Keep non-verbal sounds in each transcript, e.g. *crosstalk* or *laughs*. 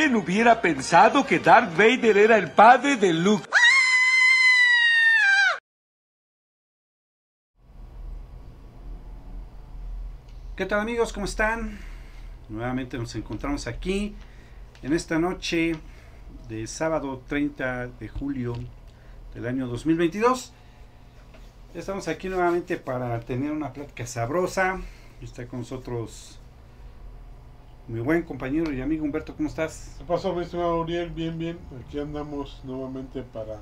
¿Quién hubiera pensado que Darth Vader era el padre de Luke? ¿Qué tal amigos? ¿Cómo están? Nuevamente nos encontramos aquí en esta noche de sábado 30 de julio del año 2022. Estamos aquí nuevamente para tener una plática sabrosa. Está con nosotros mi buen compañero y amigo Humberto. ¿Cómo estás? ¿Qué pasó, mi estimado Uriel? Bien, bien. Aquí andamos nuevamente para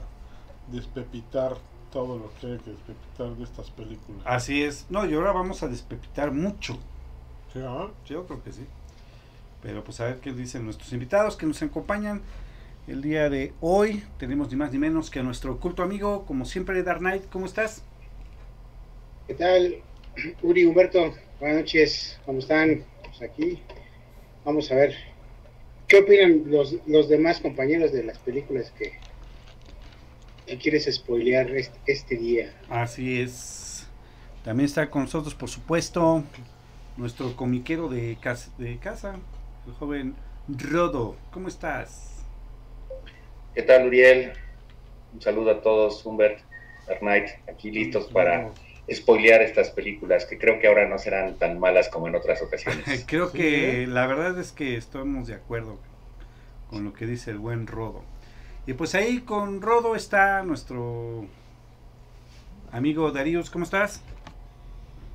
despepitar todo lo que hay que despepitar de estas películas. Así es. No, y ahora vamos a despepitar mucho. ¿Sí, ah? Yo creo que sí. Pero pues a ver qué dicen nuestros invitados que nos acompañan. El día de hoy tenemos ni más ni menos que a nuestro oculto amigo, como siempre, Dark Knight. ¿Cómo estás? ¿Qué tal, *clears throat* Uri, Humberto? Buenas noches, ¿cómo están? Pues aquí vamos a ver qué opinan los, los demás compañeros de las películas que, que quieres spoilear este, este día. Así es. También está con nosotros, por supuesto, nuestro comiquero de casa, de casa el joven Rodo. ¿Cómo estás? ¿Qué tal, Uriel? Un saludo a todos, Humbert, Dark Knight, aquí listos para spoilear estas películas que creo que ahora no serán tan malas como en otras ocasiones. *laughs* Creo Sí, que ¿eh? la verdad es que estamos de acuerdo con lo que dice el buen Rodo. Y pues ahí con Rodo está nuestro amigo Darius. ¿Cómo estás?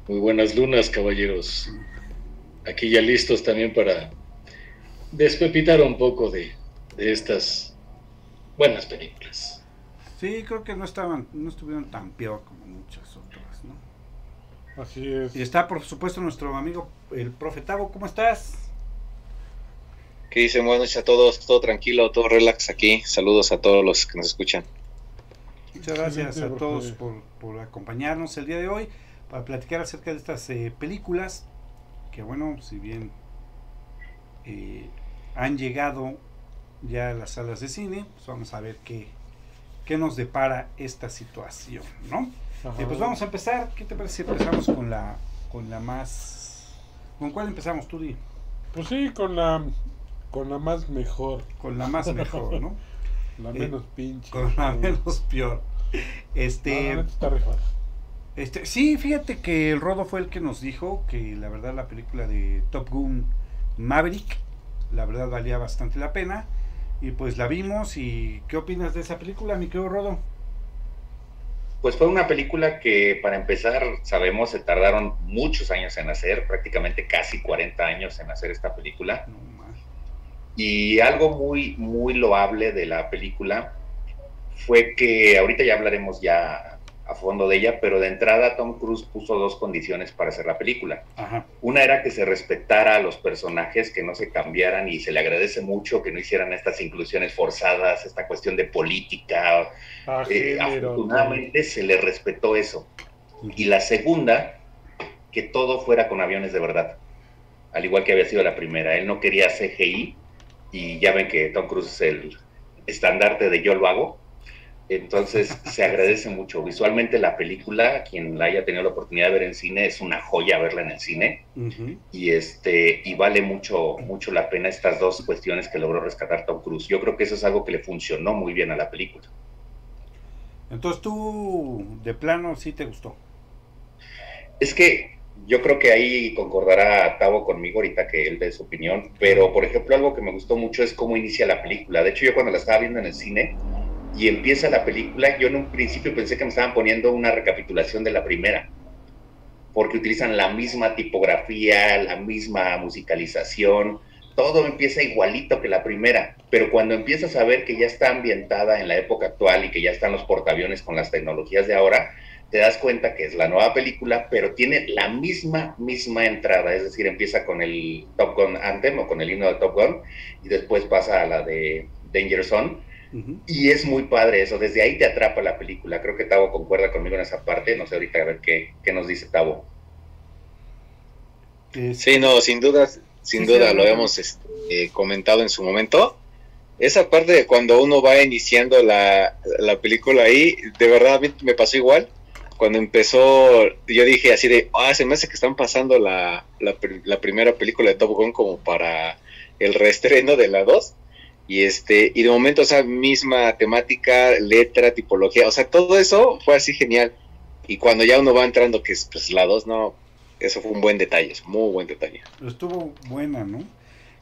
Muy buenas lunas, caballeros. Aquí ya listos también para despepitar un poco de, de estas buenas películas. Sí, creo que no estaban, no estuvieron tan peor como muchas. Así es. Y está por supuesto nuestro amigo el profe Tavo. ¿Cómo estás? ¿Qué dicen? Buenas noches a todos, todo tranquilo, todo relax aquí. Saludos a todos los que nos escuchan. Muchas gracias a todos por acompañarnos el día de hoy para platicar acerca de estas eh, películas que bueno, si bien eh, han llegado ya a las salas de cine, pues vamos a ver qué, qué nos depara esta situación, ¿no? Ajá. Eh, pues vamos a empezar, ¿qué te parece si empezamos con la, con la más... ¿Con cuál empezamos tú, Di? Pues sí, con la, con la más mejor, Con la más mejor, ¿no? *laughs* la Eh, menos pinche. Con la menos peor. No, Este... neta está. Este, sí, fíjate que el Rodo fue el que nos dijo que la verdad la película de Top Gun Maverick, la verdad valía bastante la pena. Y pues la vimos y ¿qué opinas de esa película, mi querido Rodo? Pues fue una película que, para empezar, sabemos, se tardaron muchos años en hacer, prácticamente casi 40 años en hacer esta película. Y algo muy, muy loable de la película fue que, ahorita ya hablaremos ya a fondo de ella, pero de entrada Tom Cruise puso dos condiciones para hacer la película. Ajá. Una era que se respetara a los personajes, que no se cambiaran y se le agradece mucho que no hicieran estas inclusiones forzadas, esta cuestión de política. Ah, Eh, afortunadamente se le respetó eso. Y la segunda, que todo fuera con aviones de verdad, al igual que había sido la primera. Él no quería CGI y ya ven que Tom Cruise es el estandarte de yo lo hago. Entonces se agradece mucho. Visualmente la película, quien la haya tenido la oportunidad de ver en cine, es una joya verla en el cine y este y vale mucho mucho la pena estas dos cuestiones que logró rescatar Tom Cruise. Yo creo que eso es algo que le funcionó muy bien a la película. Entonces tú, de plano, sí te gustó. Es que yo creo que ahí concordará Tavo conmigo ahorita que él dé su opinión, pero por ejemplo algo que me gustó mucho es cómo inicia la película. De hecho yo cuando la estaba viendo en el cine y empieza la película, yo en un principio pensé que me estaban poniendo una recapitulación de la primera, porque utilizan la misma tipografía, la misma musicalización, todo empieza igualito que la primera, pero cuando empiezas a ver que ya está ambientada en la época actual y que ya están los portaaviones con las tecnologías de ahora, te das cuenta que es la nueva película, pero tiene la misma, misma entrada, es decir, empieza con el Top Gun Anthem o con el himno de Top Gun y después pasa a la de Danger Zone. Y es muy padre eso, desde ahí te atrapa la película. Creo que Tavo concuerda conmigo en esa parte, no sé ahorita a ver qué, qué nos dice Tavo. Sí, no, sin duda, sin Sí, duda sí, lo hemos este, eh, comentado en su momento. esa parte de cuando uno va iniciando la, la película ahí, de verdad a mí me pasó igual. Cuando empezó, yo dije así de, ah, se me hace que están pasando la, la, la primera película de Top Gun como para el reestreno de la 2. Y este, y de momento esa misma temática, letra, tipología, o sea, todo eso fue así genial. Y cuando ya uno va entrando, que es pues, la 2, no, eso fue un buen detalle, es muy buen detalle. Estuvo buena, ¿no?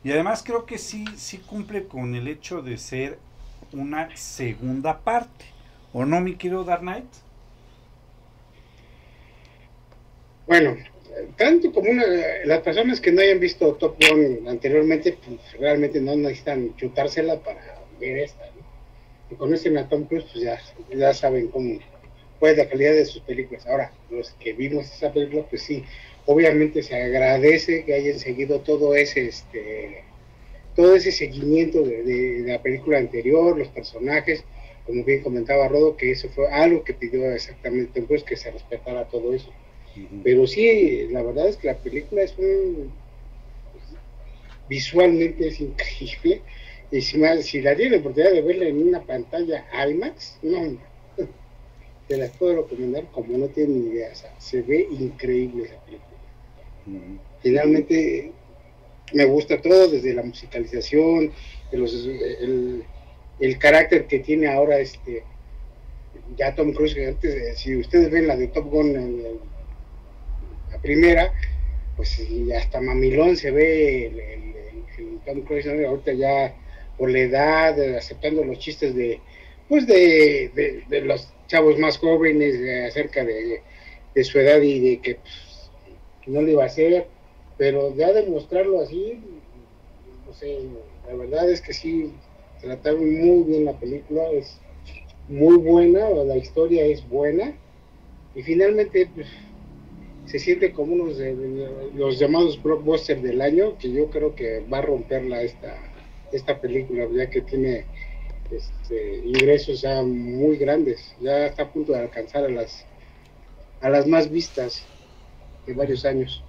Y además creo que sí, sí cumple con el hecho de ser una segunda parte. ¿O no, mi querido Dark Knight? Bueno, tanto como una, las personas que no hayan visto Top Gun anteriormente, pues realmente no necesitan chutársela para ver esta. ¿no? Y conocen a Tom Cruise, pues ya, ya saben cómo pues la calidad de sus películas. Ahora, los que vimos esa película, pues sí, obviamente se agradece que hayan seguido todo ese este todo ese seguimiento de, de, de la película anterior, los personajes, como bien comentaba Rodo, que eso fue algo que pidió exactamente Tom Cruise, que se respetara todo eso. Pero sí, la verdad es que la película es un. visualmente es increíble. Y si, más, si la tiene la oportunidad de verla en una pantalla IMAX, no, *laughs* te la puedo recomendar como no tiene ni idea. O sea, se ve increíble esa película. Finalmente, me gusta todo, desde la musicalización, los, el, el carácter que tiene ahora este ya Tom Cruise, que antes, si ustedes ven la de Top Gun en el la primera, pues hasta mamilón se ve el, Tom Cruise ahorita ya por la edad, aceptando los chistes de pues de, de, los chavos más jóvenes eh, acerca de, de, su edad y de que pues, no lo iba a hacer, pero ya demostrarlo así, no sé, la verdad es que sí trataron muy bien la película, es muy buena, la historia es buena y finalmente pues, se siente como unos de, de, los llamados blockbusters del año, que yo creo que va a romperla esta, esta película, ya que tiene este, ingresos ya muy grandes, ya está a punto de alcanzar a las, a las más vistas de varios años.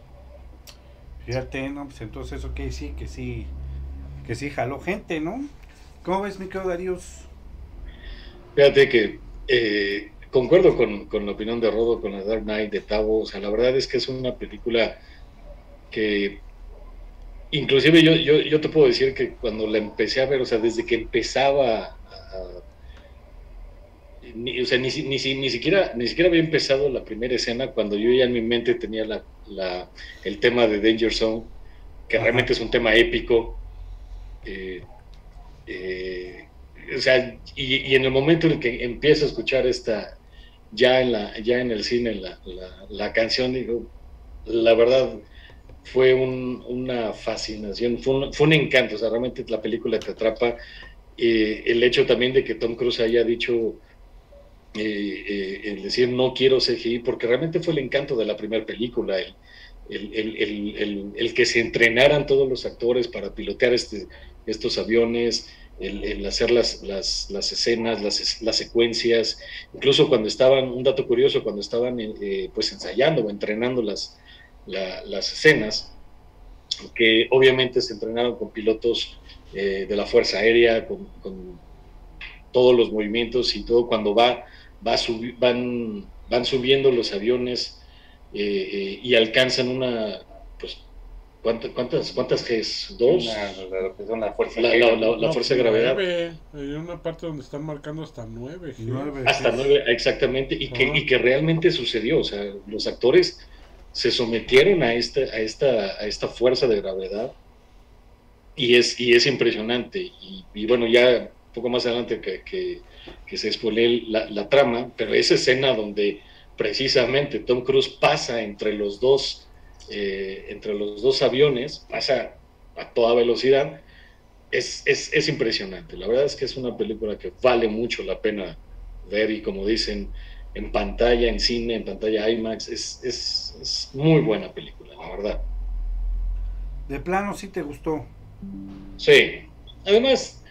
Fíjate, ¿no? Pues entonces eso quiere decir que sí, que sí jaló gente, ¿no? ¿Cómo ves, mi querido Darius? Fíjate que eh, concuerdo con, con, la opinión de Rodo, con la Dark Knight de Tavo. O sea, la verdad es que es una película que inclusive yo, yo, yo te puedo decir que cuando la empecé a ver, o sea, desde que empezaba a, ni, o sea, ni, ni, ni, siquiera, ni siquiera había empezado la primera escena cuando yo ya en mi mente tenía la, la, el tema de Danger Zone, que Ajá. realmente es un tema épico. Eh, eh, o sea, y, y, en el momento en que empiezo a escuchar esta, ya en, la, ya en el cine, la, la, la canción, digo, la verdad fue un, una fascinación, fue un, fue un, encanto, o sea, realmente la película te atrapa. Eh, el hecho también de que Tom Cruise haya dicho, eh, eh, el decir no quiero CGI, porque realmente fue el encanto de la primera película, el, el, el, el, que se entrenaran todos los actores para pilotear este, estos aviones, el, el, hacer las, las, las escenas, las, las, secuencias, incluso cuando estaban, un dato curioso, cuando estaban eh, pues ensayando o entrenando las, la, las escenas, que obviamente se entrenaron con pilotos eh, de la Fuerza Aérea, con, con, todos los movimientos y todo, cuando va, va subi van, van subiendo los aviones eh, y alcanzan una, pues ¿Cuántas, cuántas, cuántas Gs? ¿Dos? Una, la, fuerza, la, la, la no, fuerza de gravedad. Nueve. Hay una parte donde están marcando hasta nueve. nueve hasta Gs. nueve, exactamente. Y que, y que realmente sucedió. O sea, los actores se sometieron a esta, a esta, a esta fuerza de gravedad. Y es, y es impresionante. Y, y bueno, ya un poco más adelante que, que, que se spoilee la, la trama, pero esa escena donde precisamente Tom Cruise pasa entre los dos eh, entre los dos aviones, pasa a toda velocidad, es, es, es, impresionante. La verdad es que es una película que vale mucho la pena ver y como dicen, en pantalla, en cine, en pantalla IMAX, es, es, es muy buena película, la verdad. De plano sí te gustó. Sí. Además,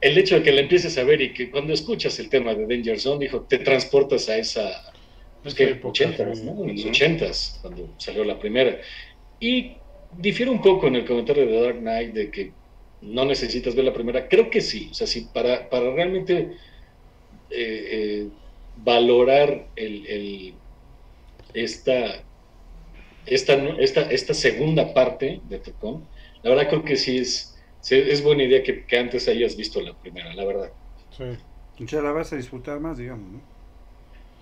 el hecho de que la empieces a ver y que cuando escuchas el tema de Danger Zone, dijo, te transportas a esa pues que 80, ¿no? En los 80 cuando salió la primera. Y difiere un poco en el comentario de Dark Knight de que no necesitas ver la primera. Creo que sí, o sea, sí, para, para realmente eh, eh, valorar el, el- esta, esta, esta, esta segunda parte de Tocón, la verdad creo que sí es, sí es buena idea que, que antes hayas visto la primera, la verdad. Sí. Ya la vas a disfrutar más, digamos, ¿no?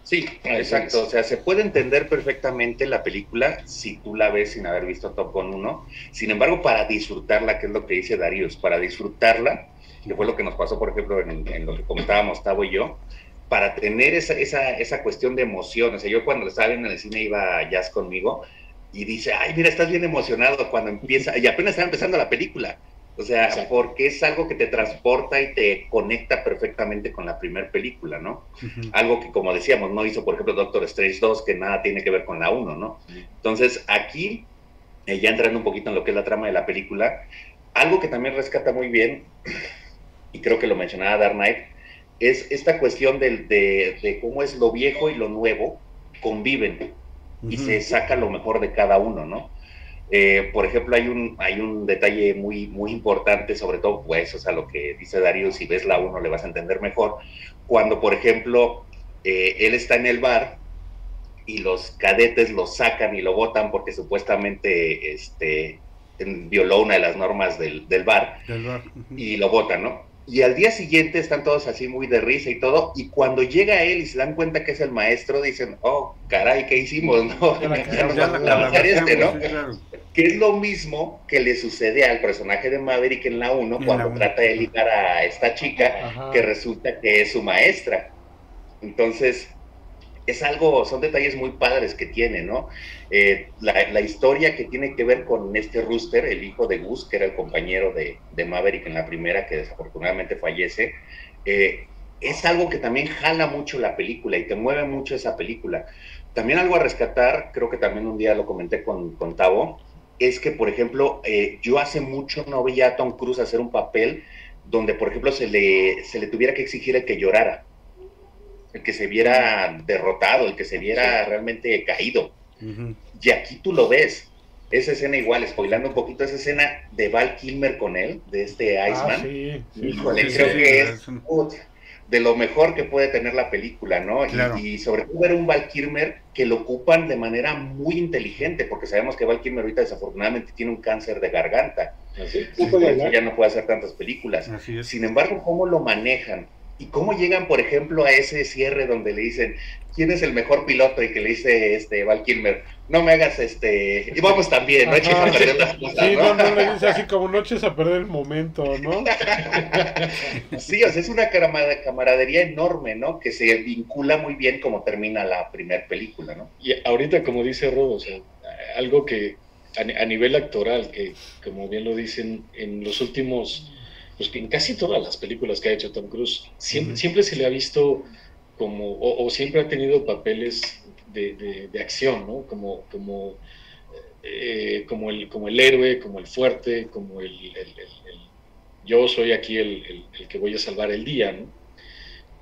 Sí, exacto. O sea, se puede entender perfectamente la película si tú la ves sin haber visto Top Gun 1. Sin embargo, para disfrutarla, que es lo que dice Darius, para disfrutarla, que fue lo que nos pasó, por ejemplo, en, en lo que comentábamos Tavo y yo, para tener esa, esa, esa cuestión de emoción. O sea, yo cuando estaba viendo en el cine iba Jazz conmigo y dice, ay, mira, estás bien emocionado cuando empieza, y apenas estaba empezando la película. O sea, Exacto. porque es algo que te transporta y te conecta perfectamente con la primera película, ¿no? Algo que como decíamos no hizo por ejemplo Doctor Strange 2 que nada tiene que ver con la 1 no entonces aquí eh, ya entrando un poquito en lo que es la trama de la película algo que también rescata muy bien y creo que lo mencionaba Dark Knight es esta cuestión del- de, de cómo es lo viejo y lo nuevo conviven y se saca lo mejor de cada uno, ¿no? Eh, por ejemplo, hay un, hay un detalle muy, muy importante, sobre todo, pues, o sea, lo que dice Darío, si ves la 1 le vas a entender mejor, cuando, por ejemplo, eh, él está en el bar y los cadetes lo sacan y lo votan porque supuestamente este, violó una de las normas del, del bar Del bar. Y lo votan, ¿no? Y al día siguiente están todos así muy de risa y todo, y cuando llega él y se dan cuenta que es el maestro, dicen, oh, caray, ¿qué hicimos? No? *laughs* *laughs* Este. Que es lo mismo que le sucede al personaje de Maverick en la 1 En cuando la trata de ligar a esta chica Ajá. que resulta que es su maestra. Entonces, es algo, son detalles muy padres que tiene, ¿no? Eh, la, la historia que tiene que ver con este Rooster, el hijo de Gus, que era el compañero de, de Maverick en la primera, que desafortunadamente fallece, eh, es algo que también jala mucho la película y te mueve mucho esa película. También algo a rescatar, creo que también un día lo comenté con, con Tavo, es que, por ejemplo, eh, yo hace mucho no veía a Tom Cruise hacer un papel donde, por ejemplo, se le, se le tuviera que exigir el que llorara, el que se viera derrotado, el que se viera realmente caído. Ujú. Y aquí tú lo ves. Esa escena igual, spoilando un poquito, esa escena de Val Kilmer con él, de este Ah, Iceman. sí, sí, Híjole, Sí, creo sí, que sí, es put, de lo mejor que puede tener la película, ¿no? Y- Claro. Y, sobre todo ver un Val Kilmer que lo ocupan de manera muy inteligente, porque sabemos que Val Kilmer ahorita desafortunadamente tiene un cáncer de garganta. Así. Ya no puede hacer tantas películas. Así es. Sin embargo, ¿cómo lo manejan? ¿Y cómo llegan, por ejemplo, a ese cierre donde le dicen, ¿quién es el mejor piloto? Y que le dice este Val Kilmer, no me hagas este... Y vamos también, no eches a perder las cosas, Sí, ¿no? no, no le dice así como noches a perder el momento, ¿no? *laughs* Sí, o sea, es una camaradería enorme, ¿no? Que se vincula muy bien como termina la primera película, ¿no? Y ahorita, como dice Rodo, o sea, algo que a, ni- a nivel actoral, que como bien lo dicen, en los últimos, pues que en casi todas las películas que ha hecho Tom Cruise, siempre, siempre se le ha visto como, o, o siempre ha tenido papeles de, de- de acción, ¿no? Como, como, eh, como, el, como el héroe, como el fuerte, como el, el- el- el- yo soy aquí el, que voy a salvar el día, ¿no?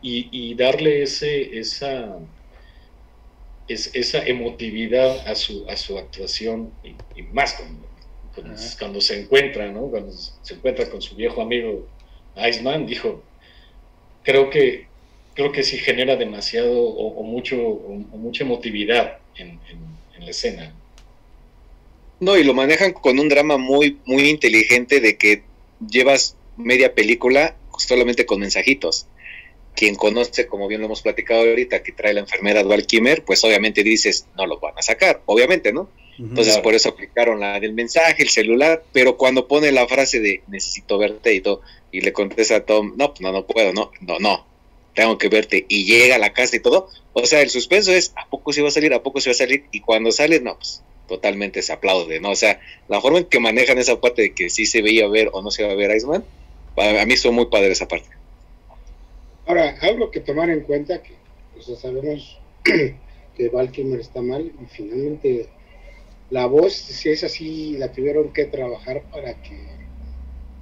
Y, y darle ese, esa, es, esa emotividad a su, a su actuación y, y más cuando, cuando, Ajá. cuando se encuentra, ¿no? Cuando se encuentra con su viejo amigo Iceman, dijo, creo que, creo que sí genera demasiado o, mucho, o, mucha emotividad en, la escena. No, y lo manejan con un drama muy, muy inteligente de que llevas media película solamente con mensajitos. Quien conoce, como bien lo hemos platicado ahorita, que trae la enfermera Val Kimmer, pues obviamente dices, no lo van a sacar, obviamente, ¿no? Entonces Claro. por eso aplicaron la del mensaje, el celular, pero cuando pone la frase de necesito verte y todo, y le contesta a Tom, no, pues no, no puedo, no, no, no, tengo que verte, y llega a la casa y todo, o sea, el suspenso es, ¿a poco se va a salir? ¿A poco se va a salir? Y cuando sale, no, pues totalmente se aplaude, ¿no? O sea, la forma en que manejan esa parte de que sí se veía ver o no se va a ver Iceman, a a mí estuvo muy padre esa parte. Ahora, algo que tomar en cuenta, que o sea, sabemos *clears throat* que Val Kilmer está mal y finalmente la voz, si es así, la tuvieron que trabajar para que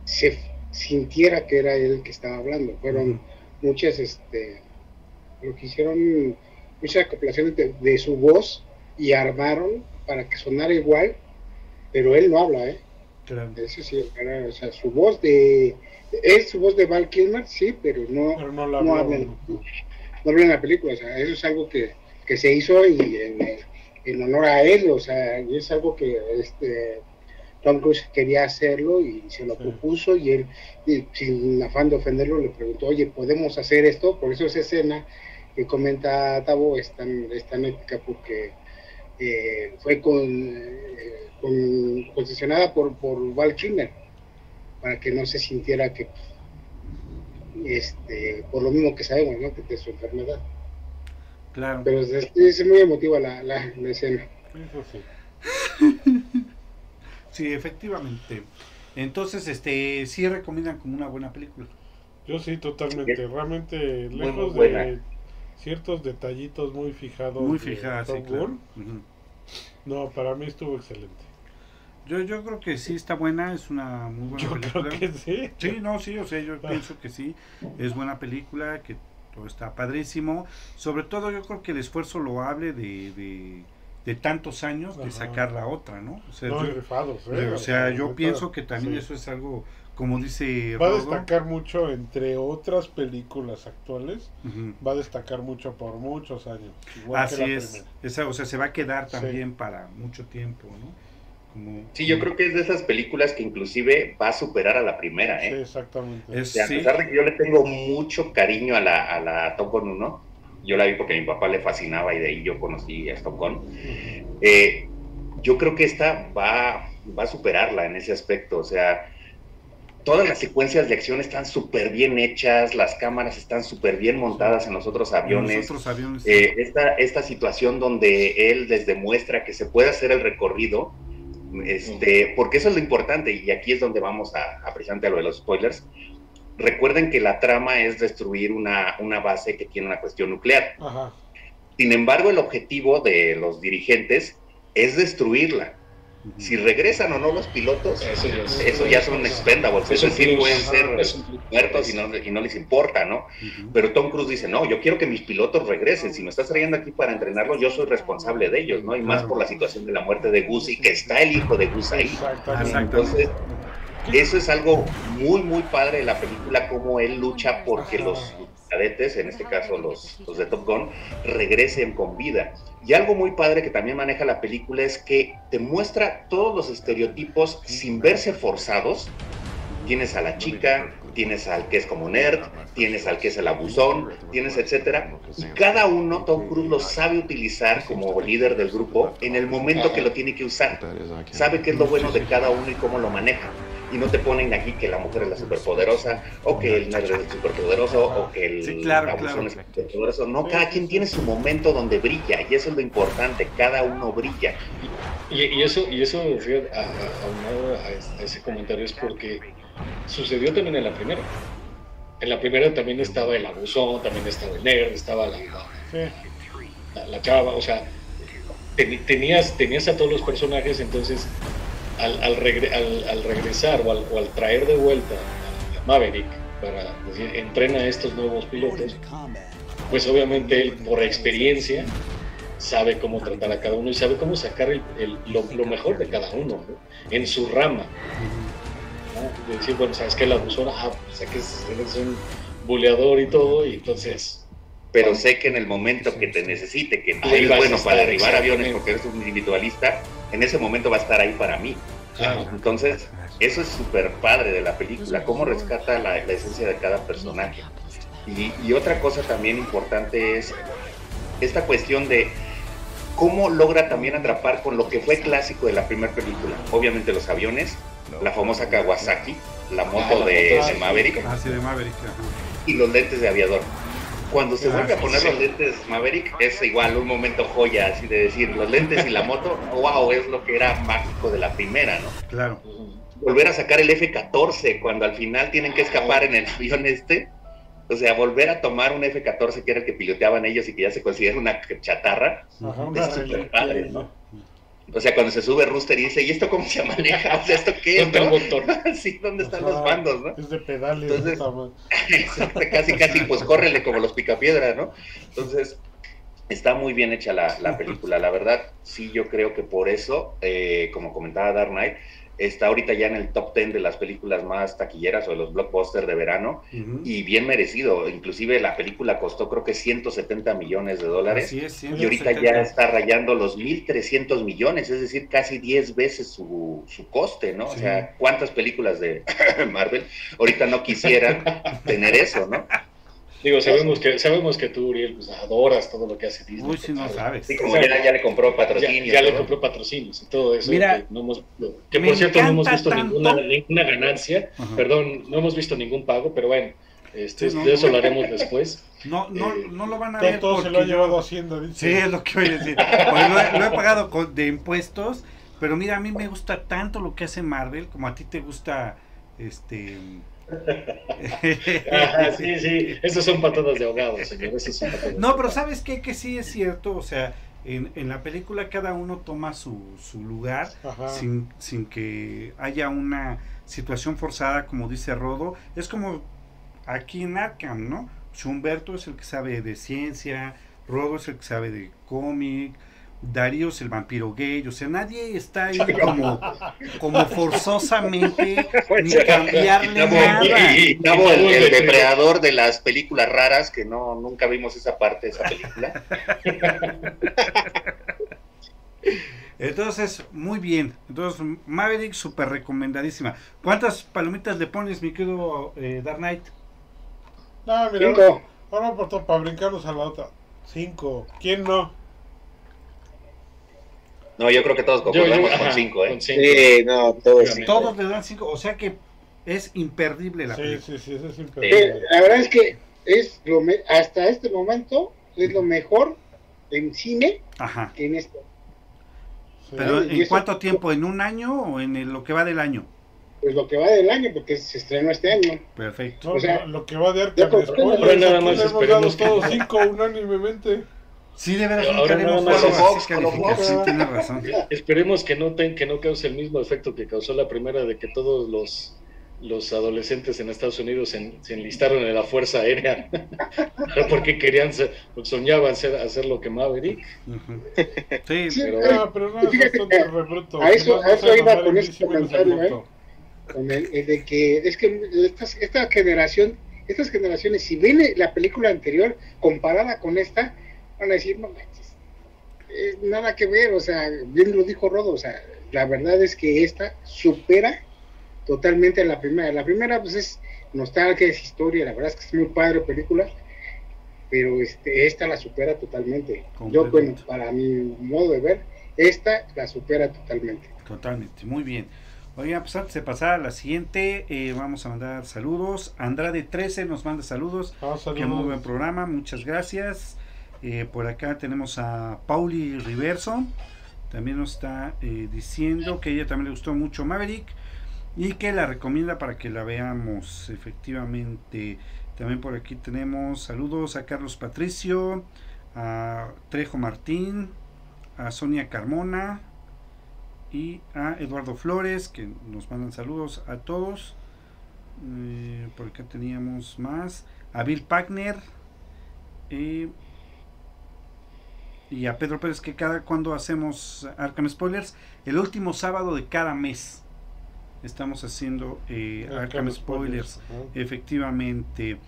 se sintiera que era él que estaba hablando. Fueron muchas, este, lo que hicieron, muchas acoplaciones de, de su voz y armaron para que sonara igual, pero él no habla, ¿eh? Claro. Eso sí, era, o sea, su voz de... Es su voz de Val Kilmer, sí, pero no, Pero no la no habló. habla no habla en la película, o sea, eso es algo que, que se hizo y en, en honor a él, o sea, y es algo que este Tom Cruise quería hacerlo y se lo propuso y él, y sin afán de ofenderlo, le preguntó, oye, ¿podemos hacer esto? Por eso esa escena que comenta Tavo es tan, es tan épica porque eh, fue con, eh, con- concesionada por, por Val Kilmer para que no se sintiera que este por lo mismo que sabemos ¿no? que de su enfermedad Claro. pero es, es muy emotiva la, la, la escena Eso sí. Sí, efectivamente. Entonces, este, sí recomiendan como una buena película. Yo sí, totalmente. Realmente, lejos muy de ciertos detallitos muy fijados. Muy de fijada, sí, claro. No, para mí estuvo excelente. Yo, yo creo que sí está buena, es una muy buena Yo película. creo que sí. Sí, no, sí, o sea, yo pienso que sí, es buena película, que todo está padrísimo. Sobre todo yo creo que el esfuerzo loable de, de, de tantos años de sacar la otra, ¿no? O sea, No, yo, rifados, ¿eh? o sea, yo neta, pienso que también sí. eso es algo, como dice Va a destacar mucho entre otras películas actuales. Va a destacar mucho por muchos años. Igual que Así la es, esa, o sea, se va a quedar Sí. también para mucho tiempo, ¿no? Como, Sí, yo creo que es de esas películas que inclusive va a superar a la primera, Sí, ¿eh? exactamente. Es- O sea, a sí. pesar de que yo le tengo mucho cariño a la, a la Top Gun 1, yo la vi porque a mi papá le fascinaba y de ahí yo conocí a Top Gun. Eh, yo creo que esta va, va a superarla en ese aspecto. O sea, todas las secuencias de acción están súper bien hechas, las cámaras están súper bien montadas en los otros aviones. los otros aviones. Eh, esta, esta situación donde él les demuestra que se puede hacer el recorrido, este, porque eso es lo importante, y aquí es donde vamos a, a precisamente a lo de los spoilers. Recuerden que la trama es destruir una, una base que tiene una cuestión nuclear. Ajá. Sin embargo, el objetivo de los dirigentes es destruirla. Si regresan o no los pilotos, Eso ya es- eso ya son expendables, Es decir, plus, pueden ser plus. muertos y no, y no les importa, ¿no? Pero Tom Cruise dice, no, yo quiero que mis pilotos regresen. Si me estás trayendo aquí para entrenarlos, yo soy responsable de ellos, ¿no? Y más por la situación de la muerte de Gus y que está el hijo de Gus ahí. Entonces, eso es algo muy, muy padre de la película, cómo él lucha porque los cadetes, en este caso los, los de Top Gun, regresen con vida. Y algo muy padre que también maneja la película es que te muestra todos los estereotipos sin verse forzados. Tienes a la chica, tienes al que es como nerd, tienes al que es el abusón, tienes etcétera. Y cada uno, Tom Cruise lo sabe utilizar como líder del grupo en el momento que lo tiene que usar. Sabe qué es lo bueno de cada uno y cómo lo maneja. Y no te ponen aquí que la mujer es la superpoderosa, o que el nerd es el superpoderoso, o que el Sí, claro, abusón claro. es el superpoderoso. No, cada quien tiene su momento donde brilla, y eso es lo importante, cada uno brilla. Y, y eso, y eso fíjate, a, a- a, a ese comentario es porque sucedió también en la primera. En la primera también estaba el abusón, también estaba el nerd, estaba la, la- Sí. la- la chava, o sea, tenías, tenías a todos los personajes, entonces al, al, regre- al- regresar o al, traer de vuelta a Maverick para decir, entrena a estos nuevos pilotos, pues obviamente él por experiencia sabe cómo tratar a cada uno y sabe cómo sacar el- lo, mejor de cada uno ¿no? en su rama. decir, bueno, sabes que el abusor, ah, pues, que es, un buleador y todo, y entonces Pero sé que en el momento que te necesite, que tú eres bueno para derribar aviones porque eres un individualista, en ese momento va a estar ahí para mí. Claro. Entonces, eso es súper padre de la película, cómo rescata la, la esencia de cada personaje. Y, y otra cosa también importante es esta cuestión de cómo logra también atrapar con lo que fue clásico de la primera película. Obviamente los aviones, la famosa Kawasaki, la moto la de, moto, de. Maverick Ah, sí, de Maverick. ajá. y los lentes de aviador. Cuando se Ah, vuelve a sí, poner sí. los lentes Maverick, es igual un momento joya, así de decir, los lentes y la moto, *laughs* wow, es lo que era mágico de la primera, ¿no? Claro. volver a sacar el F-14 cuando al final tienen que escapar en el avión este. O sea, volver a tomar un F-14 que era el que piloteaban ellos y que ya se considera una chatarra. Ajá, Es padre, ¿no? O sea, cuando se sube Rooster y dice, ¿y esto cómo se maneja? O sea, ¿esto qué es? ¿Dónde no? está el motor? *laughs* sí, ¿dónde están Ajá, los mandos, no? Es de pedales. Entonces-. *laughs* Exacto, casi, casi, pues córrele como los picapiedra, ¿no? Entonces, está muy bien hecha la, la película. La verdad, sí, yo creo que por eso, eh, como comentaba Dark Knight, está ahorita ya en el top 10 de las películas más taquilleras o de los blockbusters de verano y bien merecido. Inclusive la película costó creo que 170 millones de dólares Así es, y ahorita 170. ya está rayando los 1.300 millones, es decir, casi 10 veces su, su coste, ¿no? Sí. O sea, ¿cuántas películas de *laughs* Marvel ahorita no quisieran tener eso, ¿no? Digo, sabemos que, sabemos que tú, Uriel, pues, adoras todo lo que hace Disney. Uy, si no sabes. Sí, como ya, ya le compró Ya, patrocinio. ya le compró patrocinios y todo eso. Mira, que, no hemos- que por cierto no hemos visto ninguna, ninguna ganancia. Ajá. Perdón, no hemos visto ningún pago, pero bueno, este, Sí, no, de eso no. lo haremos después. *laughs* No, no, Eh, no lo van a ver todo se lo ha llevado Hacienda, dice. Sí, es lo que voy a decir. Porque lo, he, lo he pagado con- de impuestos, pero mira, a mí me gusta tanto lo que hace Marvel, como a ti te gusta este Ajá, *laughs* sí, sí, esas son patadas de ahogado, señor. Son patadas No, pero. ¿sabes qué? Que sí es cierto, o sea, en, en la película cada uno toma su, su lugar sin, sin que haya una situación forzada, como dice Rodo. Es como aquí en Arkham, ¿no? Humberto es el que sabe de ciencia, Rodo es el que sabe de cómic, Darío es el vampiro gay, o sea, nadie está ahí como, como forzosamente *laughs* ni cambiarle nada. y- el, el depredador de las películas raras, que no nunca vimos esa parte de esa película. *laughs* Entonces, muy bien. Entonces, Maverick, súper recomendadísima. ¿Cuántas palomitas le pones, mi querido eh, Dark Knight? No, mira, Cinco. ahora por todo, para brincarnos a la otra. Cinco. ¿Quién no? No, yo creo que todos concordamos con ajá, cinco, ¿eh? con cinco. Sí, no, todos. Todos le dan cinco, o sea que es imperdible la Sí, película. sí, sí, eso es Sí, imperdible. la verdad es que es lo me- hasta este momento es lo mejor en cine Ajá. que en este. Sí. Pero y ¿en eso- cuánto tiempo? ¿En un año o en el- lo que va del año? Pues lo que va del año, porque se estrenó este año. Perfecto. No, o sea, lo, lo que va de ya Arkham Spoilers, ahora nada más esperemos que- todos cinco unánimemente. Sí, de veras Ahora nada más tienes razón. Esperemos que no, ten- que no cause el mismo efecto que causó la primera de que todos los, los adolescentes en Estados Unidos se, en- se enlistaron en la Fuerza Aérea *laughs* porque querían ser, porque soñaban ser, hacer lo que Maverick. Sí, Sí, pero- eh, pero no, Fíjate a eso- a eso iba con menos comentario, ¿eh? con el, el de que es que estas, esta generación, estas generaciones, si ven la película anterior comparada con esta, van a decir, no manches, eh, nada que ver, o sea, bien lo dijo Rodo, o sea, la verdad es que esta supera totalmente a la primera. La primera, pues es nostalgia, es historia, la verdad es que es muy padre película, pero este, esta la supera totalmente. Yo, bueno, Completamente. para mi modo de ver, esta la supera totalmente. Totalmente, muy bien. Oigan, pues antes de pasar a la siguiente, eh, vamos a mandar saludos. Andrade 13 nos manda saludos. Ah, Que muy buen saludos. programa, muchas gracias. Eh, por acá tenemos a Pauli Riverso. También nos está eh, diciendo que a ella también le gustó mucho Maverick y que la recomienda para que la veamos. Efectivamente, también por aquí tenemos saludos a Carlos Patricio, a Trejo Martín, a Sonia Carmona y a Eduardo Flores que nos mandan saludos a todos. Eh, por acá teníamos más a Bill Pagner eh, y a Pedro Pérez que cada cuando hacemos Arkham Spoilers el último sábado de cada mes estamos haciendo eh, Arkham Spoilers efectivamente.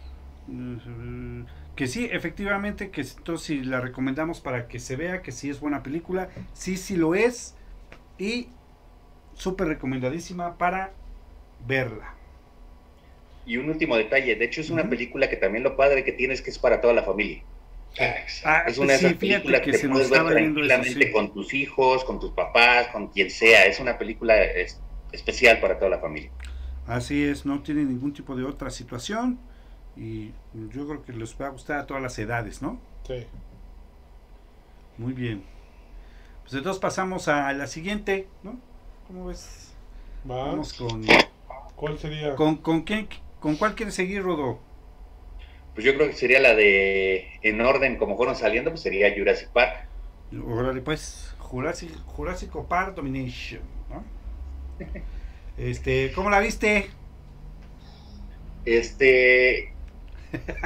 Que sí efectivamente que entonces si la recomendamos para que se vea que sí es buena película sí sí lo es y súper recomendadísima para verla. Y un último detalle, de hecho es una película que también lo padre que tiene es que es para toda la familia. Ah, Es una de sí, esas películas que que, se nos puedes ver estaba viendo eso, tranquilamente sí. con tus hijos, con tus papás, con quien sea. Es una película es- especial para toda la familia. Así es, no tiene ningún tipo de otra situación y yo creo que les va a gustar a todas las edades, ¿no? Sí. Muy bien. Pues entonces pasamos a la siguiente, ¿no? ¿Cómo ves? Va. Vamos con ¿Cuál sería? con con quién con cuál quieres seguir, Rodo? Pues yo creo que sería la de, en orden como fueron saliendo, pues sería Jurassic Park. Órale, pues Jurassic, Jurásico Park Domination, ¿no? Este, ¿cómo la viste? Este,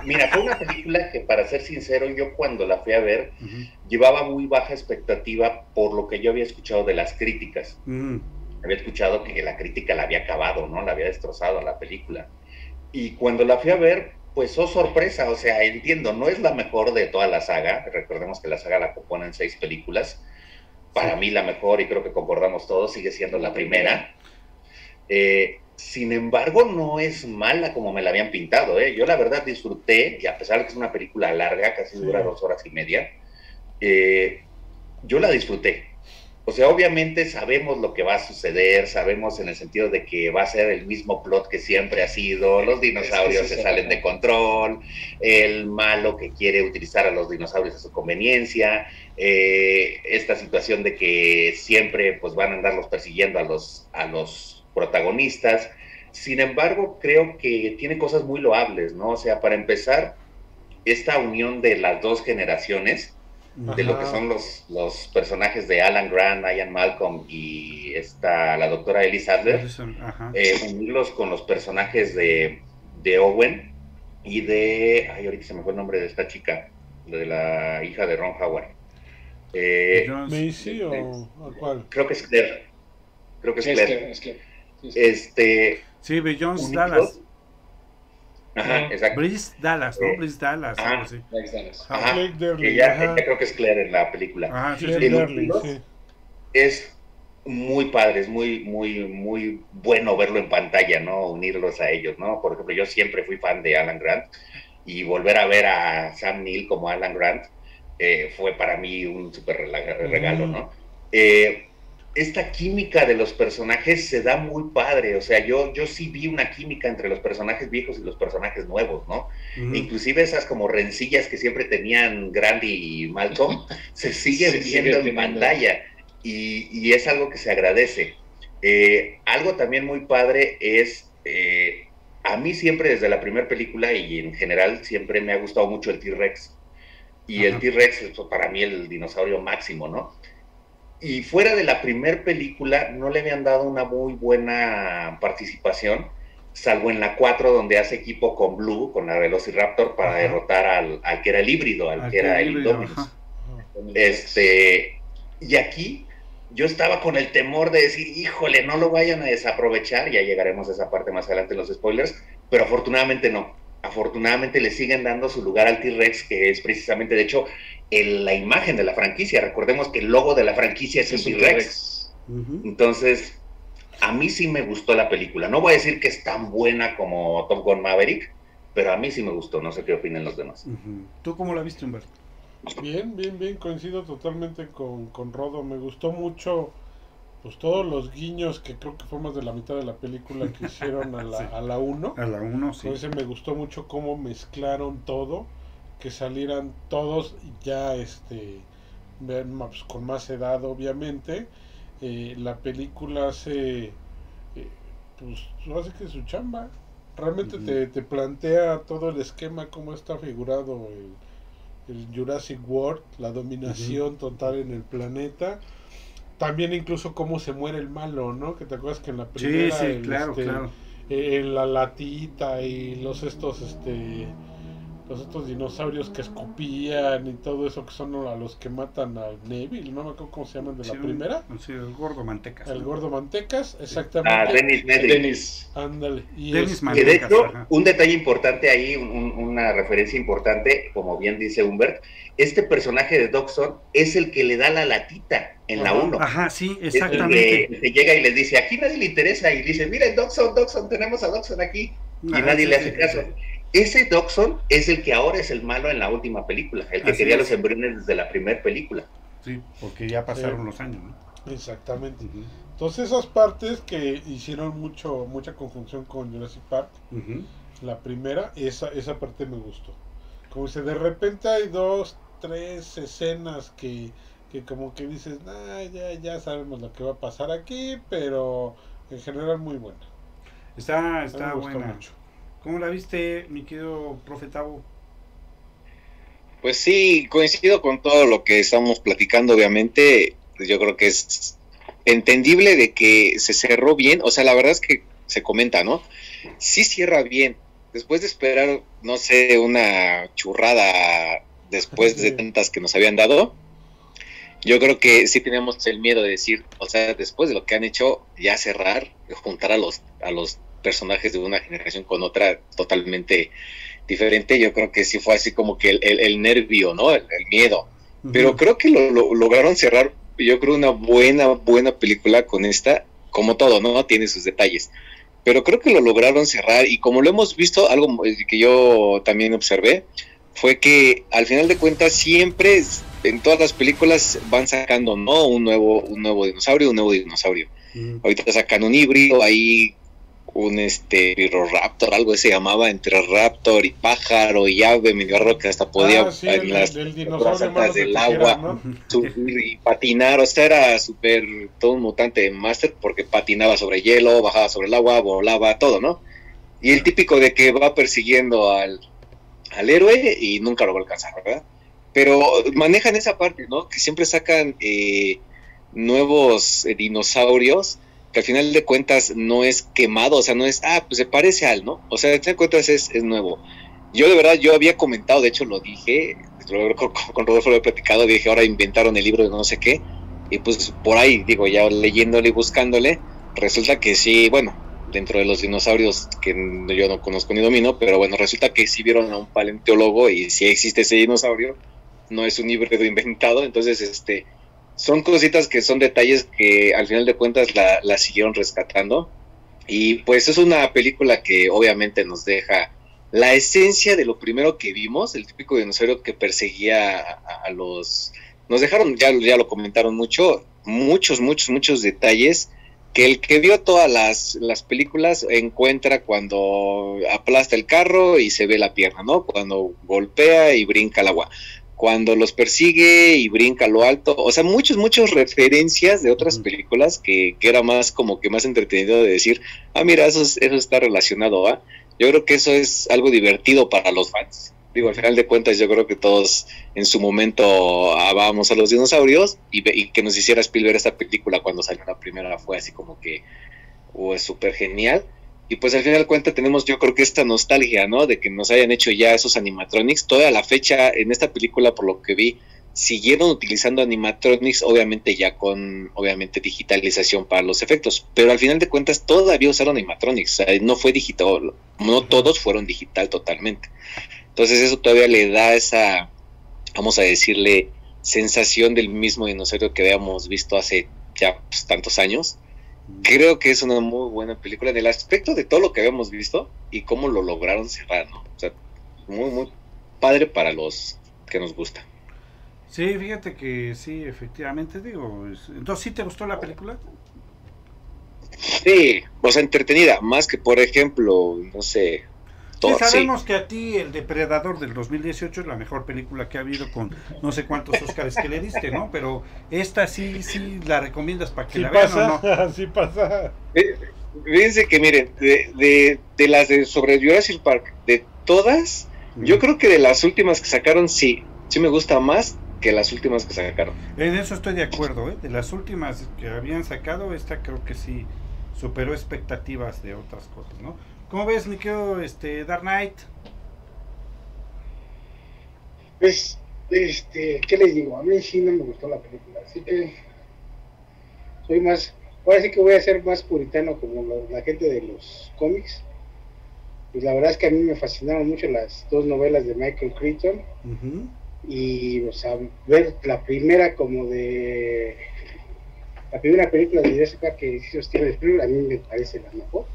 mira, fue una película que para ser sincero, yo cuando la fui a ver, llevaba muy baja expectativa por lo que yo había escuchado de las críticas. Mm, había escuchado que la crítica la había acabado, ¿no? La había destrozado a la película. Y cuando la fui a ver, pues oh sorpresa, o sea, entiendo, no es la mejor de toda la saga, recordemos que la saga la componen seis películas, para mí la mejor, y creo que concordamos todos, sigue siendo la primera. Eh, sin embargo, no es mala como me la habían pintado. ¿eh? Yo la verdad disfruté, y a pesar de que es una película larga, casi dura dos horas y media, eh, yo la disfruté. O sea, obviamente sabemos lo que va a suceder, sabemos en el sentido de que va a ser el mismo plot que siempre ha sido, los dinosaurios se salen de control, el malo que quiere utilizar a los dinosaurios a su conveniencia, eh, esta situación de que siempre pues van a andarlos persiguiendo a los, a los protagonistas. Sin embargo, creo que tiene cosas muy loables, ¿no? O sea, para empezar, esta unión de las dos generaciones, de lo que son los, los personajes de Alan Grant, Ian Malcolm y esta, la doctora Ellie Sadler, eh, unirlos con los personajes de, de, Owen y de, ay, ahorita se me fue el nombre de esta chica, de la hija de Ron Howard. Eh, ¿Macy o cuál? Creo que es Claire. Creo que es Claire. Este. Sí, Jones Dallas. Ajá, exacto. Brice Dallas, ¿no? Brice Dallas. Ajá. Sí. Dallas. Ajá. Ella, creo que es Claire en la película. Ajá, sí, sí. Es muy padre, es muy, muy, muy bueno verlo en pantalla, ¿no? Unirlos a ellos, ¿no? Por ejemplo, yo siempre fui fan de Alan Grant y volver a ver a Sam Neill como Alan Grant eh, fue para mí un súper regalo, ¿no? Eh, esta química de los personajes se da muy padre, o sea, yo, yo sí vi una química entre los personajes viejos y los personajes nuevos, ¿no? Inclusive esas como rencillas que siempre tenían Grandy y Malcolm, *laughs* se siguen viendo en pantalla y, y, es algo que se agradece. Eh, algo también muy padre es, eh, a mí siempre desde la primera película y en general siempre me ha gustado mucho el T-Rex. Y el T-Rex es para mí el dinosaurio máximo, ¿no? Y fuera de la primer película no le habían dado una muy buena participación, salvo en la 4 donde hace equipo con Blue, con la Velociraptor, para derrotar al, al, que era el híbrido, al, que era el Indominus. Este, y aquí yo estaba con el temor de decir, híjole, no lo vayan a desaprovechar, ya llegaremos a esa parte más adelante en los spoilers, pero afortunadamente no. Afortunadamente le siguen dando su lugar al T-Rex, que es precisamente, de hecho, el, la imagen de la franquicia. Recordemos que el logo de la franquicia es, el T-Rex. Entonces, a mí sí me gustó la película. No voy a decir que es tan buena como Top Gun Maverick, pero a mí sí me gustó. No sé qué opinan los demás. ¿Tú cómo la viste, Humberto? Bien, bien, bien. Coincido totalmente con, con Rodo. Me gustó mucho pues todos los guiños que creo que fue más de la mitad de la película que hicieron a la, *laughs* sí. a la 1. A la 1, sí. Entonces me gustó mucho cómo mezclaron todo que salieran todos ya este pues, con más edad obviamente eh, la película hace eh, pues hace que su chamba realmente uh -huh. te, te, plantea todo el esquema cómo está figurado el, el Jurassic World la dominación uh -huh. total en el planeta también incluso cómo se muere el malo no que te acuerdas que en la primera sí, sí, el, claro, este, claro. Eh, la latita y los estos este los otros dinosaurios que escupían y todo eso que son a los que matan al Neville, no me acuerdo cómo se llaman de sí, la primera. Sí, el gordo mantecas. El ¿no? gordo mantecas, exactamente. Ah, Dennis. Dennis. Ándale. Y Dennis es, Mantecas, que de hecho, ajá. un detalle importante ahí, un, una referencia importante, como bien dice Humbert, este personaje de Doxon es el que le da la latita en Ajá. la 1. Ajá, sí, Es el exactamente. que, que llega y les dice, aquí nadie le interesa, y dice, miren, Doxon, Doxon, tenemos a Doxon aquí, y Ajá, nadie sí, le hace sí, caso. Ese Doxon es el que ahora es el malo en la última película, el que Así quería es. los embriones desde la primera película. Sí, porque ya pasaron Sí. los años, ¿no? exactamente. Entonces esas partes que hicieron mucho mucha conjunción con Jurassic Park, Ujú. la primera, esa, esa parte me gustó. Como dice, de repente hay dos, tres escenas que, que como que dices, nah, ya, ya sabemos lo que va a pasar aquí, pero en general muy buena. Está, está gustó buena. mucho. ¿Cómo la viste, mi querido profetavo? Pues sí, coincido con todo lo que estamos platicando, obviamente. Pues yo creo que es entendible de que se cerró bien. O sea, la verdad es que se comenta, ¿no? Sí cierra bien. Después de esperar, no sé, una churrada después de *laughs* tantas que nos habían dado, yo creo que sí teníamos el miedo de decir, o sea, después de lo que han hecho, ya cerrar, juntar a los, a los personajes de una generación con otra totalmente diferente, yo creo que sí fue así como que el, nervio, ¿no? El, miedo. Pero creo que lo, lograron cerrar, yo creo, una buena, buena película con esta, como todo, ¿no? Tiene sus detalles. Pero creo que lo lograron cerrar y como lo hemos visto, algo que yo también observé, fue que al final de cuentas siempre en todas las películas van sacando no un nuevo un nuevo dinosaurio un nuevo dinosaurio ahorita sacan un híbrido ahí un este raptor algo se llamaba entre raptor y pájaro y ave medio raro que hasta podía ah, en las altas del agua subir y patinar o sea era súper todo un mutante master porque patinaba sobre hielo bajaba sobre el agua volaba todo no y el típico de que va persiguiendo al al héroe y nunca lo va a alcanzar, ¿verdad? Pero manejan esa parte, ¿no? Que siempre sacan eh, nuevos eh, dinosaurios que al final de cuentas no es quemado, o sea, no es, ah, pues se parece al, ¿no? O sea, al final de cuentas es, nuevo. Yo de verdad, yo había comentado, de hecho lo dije, con, con Rodolfo lo he platicado, dije, ahora inventaron el libro de no sé qué, y pues por ahí, digo, ya leyéndole y buscándole, resulta que sí, bueno, dentro de los dinosaurios que yo no conozco ni domino, pero bueno, resulta que sí vieron a un paleontólogo y si existe ese dinosaurio, no es un híbrido inventado, entonces este son cositas que son detalles que al final de cuentas la, siguieron rescatando y pues es una película que obviamente nos deja la esencia de lo primero que vimos, el típico dinosaurio que perseguía a, los... Nos dejaron, ya, ya lo comentaron mucho, muchos, muchos, muchos detalles que el que vio todas las, las, películas encuentra cuando aplasta el carro y se ve la pierna, ¿no? Cuando golpea y brinca el agua, cuando los persigue y brinca lo alto, o sea, muchas, muchas referencias de otras películas que, que, era más como que más entretenido de decir, ah, mira, eso, eso está relacionado, ¿ah? Yo creo que eso es algo divertido para los fans digo, al final de cuentas yo creo que todos en su momento amábamos a los dinosaurios y, que nos hiciera Spielberg esta película cuando salió la primera fue así como que fue súper genial. Y pues al final de cuentas tenemos yo creo que esta nostalgia, ¿no? De que nos hayan hecho ya esos animatronics. Toda la fecha en esta película, por lo que vi, siguieron utilizando animatronics, obviamente ya con, obviamente, digitalización para los efectos. Pero al final de cuentas todavía usaron animatronics. O sea, no fue digital, no todos fueron digital totalmente. Entonces eso todavía le da esa, vamos a decirle, sensación del mismo dinosaurio que habíamos visto hace ya pues, tantos años. Creo que es una muy buena película en el aspecto de todo lo que habíamos visto y cómo lo lograron cerrar, ¿no? O sea, muy, muy padre para los que nos gusta. Sí, fíjate que sí, efectivamente, digo, entonces sí te gustó la película. Sí, o sea, entretenida, más que por ejemplo, no sé, sabemos que a ti el Depredador del 2018 es la mejor película que ha habido con no sé cuántos Oscars que le diste, ¿no? Pero esta sí, sí la recomiendas para que la vean o no. *laughs* Sí pasa. Fíjense que miren, de, de, las de sobre Jurassic Park, de todas, yo creo que de las últimas que sacaron sí, sí me gusta más que las últimas que sacaron. En eso estoy de acuerdo, ¿eh? De las últimas que habían sacado, esta creo que sí superó expectativas de otras cosas, ¿no? ¿Cómo ves, mi este, Dark Knight? Pues, este, ¿qué les digo? A mí sí no me gustó la película, así que soy más, ahora sí que voy a ser más puritano como la, gente de los cómics. Y la verdad es que a mí me fascinaron mucho las dos novelas de Michael Crichton. Y, o sea, ver la primera como de... La primera película de Jessica que hizo Steven Spielberg a mí me parece la mejor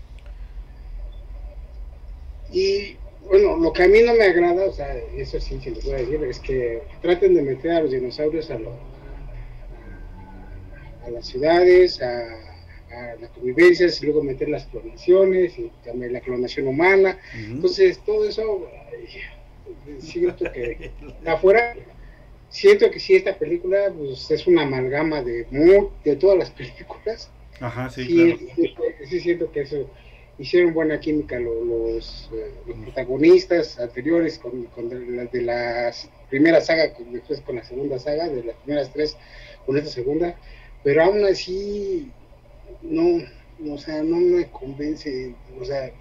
y bueno, lo que a mí no me agrada, o sea, eso sí se les voy a decir, es que traten de meter a los dinosaurios a, a las ciudades, a, las convivencias, y luego meter las clonaciones y también la clonación humana. Entonces, todo eso, siento que afuera, siento que sí, esta película pues, es una amalgama de, de todas las películas. Ajá, sí, claro. sí siento que eso hicieron buena química los, eh, protagonistas anteriores con, con de, de, la primera saga, con, después con la segunda saga, de las primeras tres con esta segunda, pero aún así no, o sea, no me convence, o sea,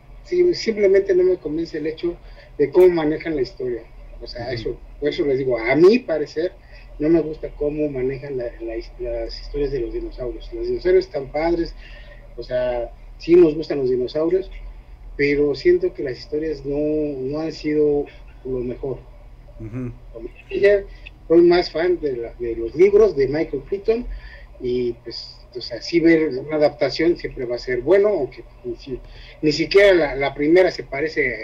simplemente no me convence el hecho de cómo manejan la historia. O sea, eso, por eso les digo, a mi parecer, no me gusta cómo manejan la- la- las historias de los dinosaurios. Los dinosaurios están padres, o sea, sí nos gustan los dinosaurios, pero siento que las historias no, no han sido lo mejor. Ella soy más fan de, la- de los libros de Michael Crichton y pues o sea, sí ver una adaptación siempre va a ser bueno, aunque ni, si- ni siquiera la, la primera se parece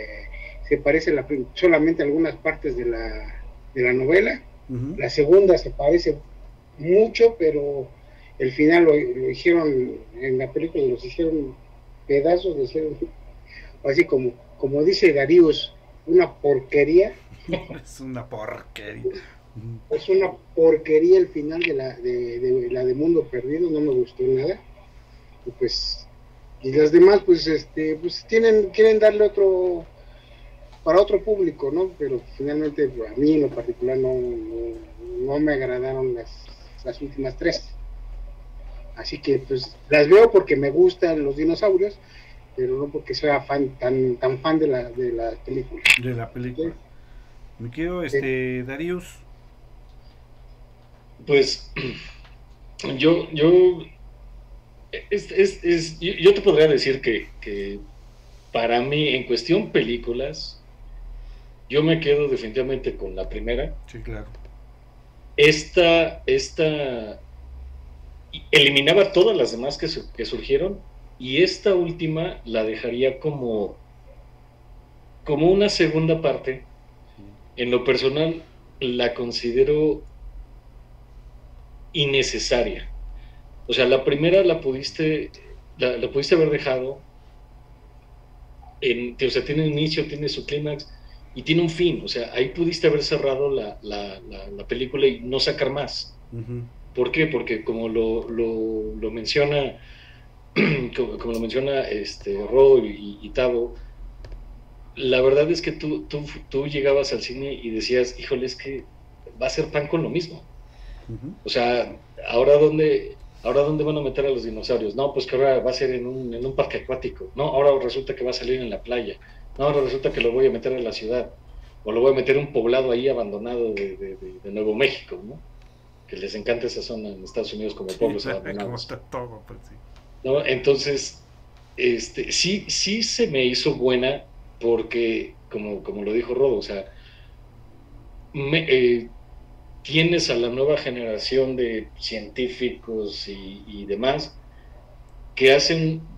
se parece la solamente a algunas partes de la, de la novela, la segunda se parece mucho, pero el final lo, lo hicieron en la película los hicieron pedazos, lo hicieron así como como dice Darius, una porquería *laughs* Es una porquería. Es una porquería el final de la de, de la de Mundo Perdido, no me gustó nada. Y pues y las demás pues este pues tienen quieren darle otro para otro público, ¿no? Pero finalmente a mí en lo particular no, no, no me agradaron las, las últimas tres. Así que pues las veo porque me gustan los dinosaurios, pero no porque sea fan tan tan fan de la de la película. De la película. Me quiero, este, Darius. Pues *clears throat* yo, yo, es, es- es- yo, yo te podría decir que, que para mí, en cuestión películas, yo me quedo definitivamente con la primera. Sí, claro. Esta, esta eliminaba todas las demás que, su- que surgieron y esta última la dejaría como, como una segunda parte. En lo personal, la considero innecesaria. O sea, la primera la pudiste, la, la pudiste haber dejado. En, o sea, tiene un inicio, tiene su clímax y tiene un fin. O sea, ahí pudiste haber cerrado la, la- la- la película y no sacar más. ¿Por qué? Porque como lo, lo- lo menciona, *clears throat* como, como lo menciona este Ro y, y Tavo, la verdad es que tú, tú, tú llegabas al cine y decías, híjole, es que va a ser pan con lo mismo. O sea, ahora dónde, ahora dónde van a meter a los dinosaurios. No, pues que ahora va a ser en un, en un parque acuático. No, ahora resulta que va a salir en la playa. No, ahora resulta que lo voy a meter en la ciudad. O lo voy a meter en un poblado ahí abandonado de, de- de- de Nuevo México, ¿no? Que les encanta esa zona en Estados Unidos como pueblos ¿Cómo abandonados. está todo? Pues sí. ¿no? Entonces, este, sí, sí se me hizo buena porque, como, como lo dijo Rodo, o sea, me- eh, tienes a la nueva generación de científicos y, y demás que hacen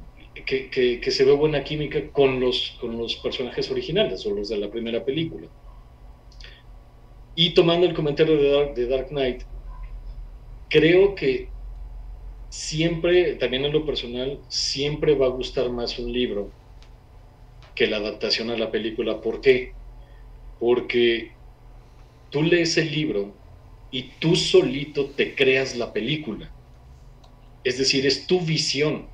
que, que- que se ve buena química con los, con los personajes originales o los de la primera película. Y tomando el comentario de Dark, de Dark Knight, creo que siempre, también en lo personal, siempre va a gustar más un libro que la adaptación a la película. ¿Por qué? Porque tú lees el libro y tú solito te creas la película. Es decir, es tu visión,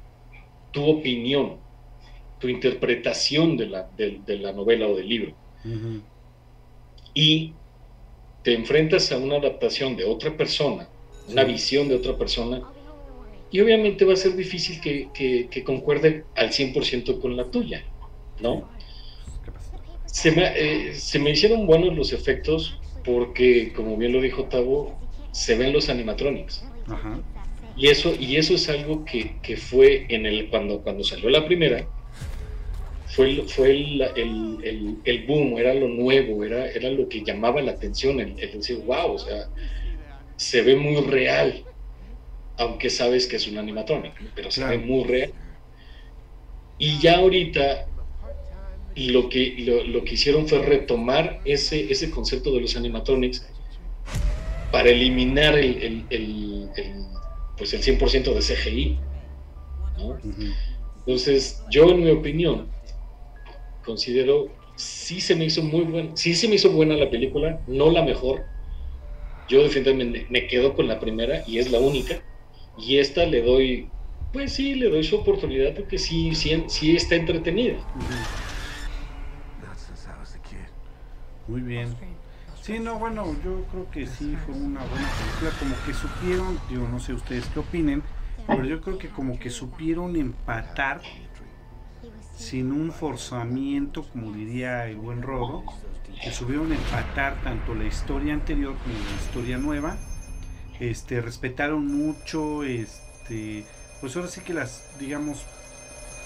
tu opinión, tu interpretación de la, de- de la novela o del libro. Ujú. Y te enfrentas a una adaptación de otra persona, una visión de otra persona, y obviamente va a ser difícil que, que- que concuerde al 100% con la tuya, ¿no? Se me, eh, se me hicieron buenos los efectos porque, como bien lo dijo Tavo, se ven los animatronics. Ajá. Y eso, y eso es algo que, que fue en el, cuando, cuando salió la primera, fue, el, fue el, el- el- el boom, era lo nuevo, era, era lo que llamaba la atención, el, el decir, wow, o sea, se ve muy real, aunque sabes que es un animatronic, pero se Claro. ve muy real. Y ya ahorita lo que, lo, lo que hicieron fue retomar ese, ese concepto de los animatronics para eliminar el, el- el- el, pues el 100% de CGI. Entonces, yo en mi opinión, considero, sí se me hizo muy buena, sí se me hizo buena la película, no la mejor. Yo definitivamente me quedo con la primera y es la única. Y esta le doy, pues sí, le doy su oportunidad porque sí, sí, sí está entretenida. Muy bien. Sí, no, bueno, yo creo que sí fue una buena película, como que supieron, yo no sé ustedes qué opinen, pero yo creo que como que supieron empatar sin un forzamiento, como diría el buen Rodo, que supieron empatar tanto la historia anterior como la historia nueva este, respetaron mucho, este, pues ahora sí que las, digamos,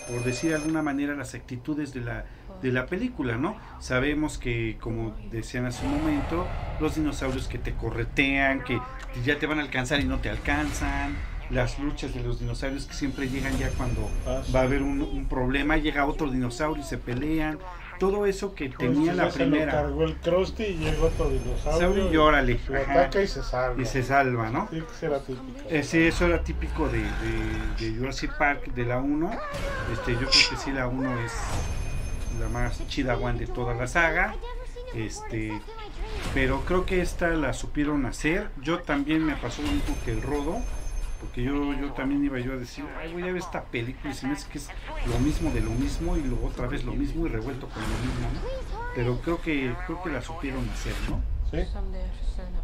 por decir de alguna manera, las actitudes de la, de la película, ¿no? Sabemos que, como decían hace un momento, los dinosaurios que te corretean, que ya te van a alcanzar y no te alcanzan, las luchas de los dinosaurios que siempre llegan ya cuando Ah, va a haber un, un problema, llega otro dinosaurio y se pelean, todo eso que tenía la ya se lo primera. cargó el Krusty y llega otro dinosaurio. Saurio y órale, Lo ataca y se salva. y se salva, ¿no? Sí, que será típico. Eh, sí, eso era típico de, de, de Jurassic Park, de la 1. Este, yo creo que sí, la 1 es la más chida one de toda la saga. Este, pero creo que esta la supieron hacer. Yo también me pasó lo mismo que el Rodo. Porque yo, yo también iba yo a decir, ay, voy a ver esta película y se me hace que es lo mismo de lo mismo y luego otra vez lo mismo y revuelto con lo mismo, ¿no? Pero creo que, creo que la supieron hacer, ¿no? ¿Sí?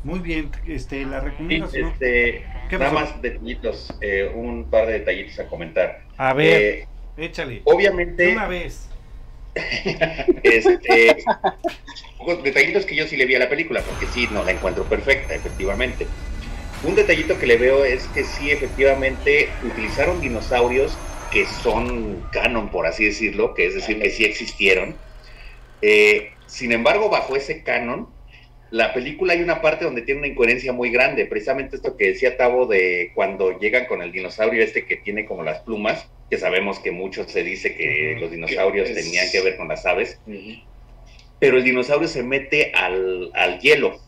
Muy bien, este, la Sí, recomiendas, ¿no? este, ¿Qué nada más detallitos, eh, un par de detallitos a comentar. A ver, Eh, échale. Obviamente, una vez. *laughs* este, detallitos que yo sí le vi a la película, porque sí, no la encuentro perfecta, efectivamente. Un detallito que le veo es que sí, efectivamente, utilizaron dinosaurios que son canon, por así decirlo, que es decir, que sí existieron. Eh, sin embargo, bajo ese canon, la película hay una parte donde tiene una incoherencia muy grande, precisamente esto que decía Tavo de cuando llegan con el dinosaurio este que tiene como las plumas, que sabemos que mucho se dice que los dinosaurios es- tenían que ver con las aves, pero el dinosaurio se mete al, al hielo.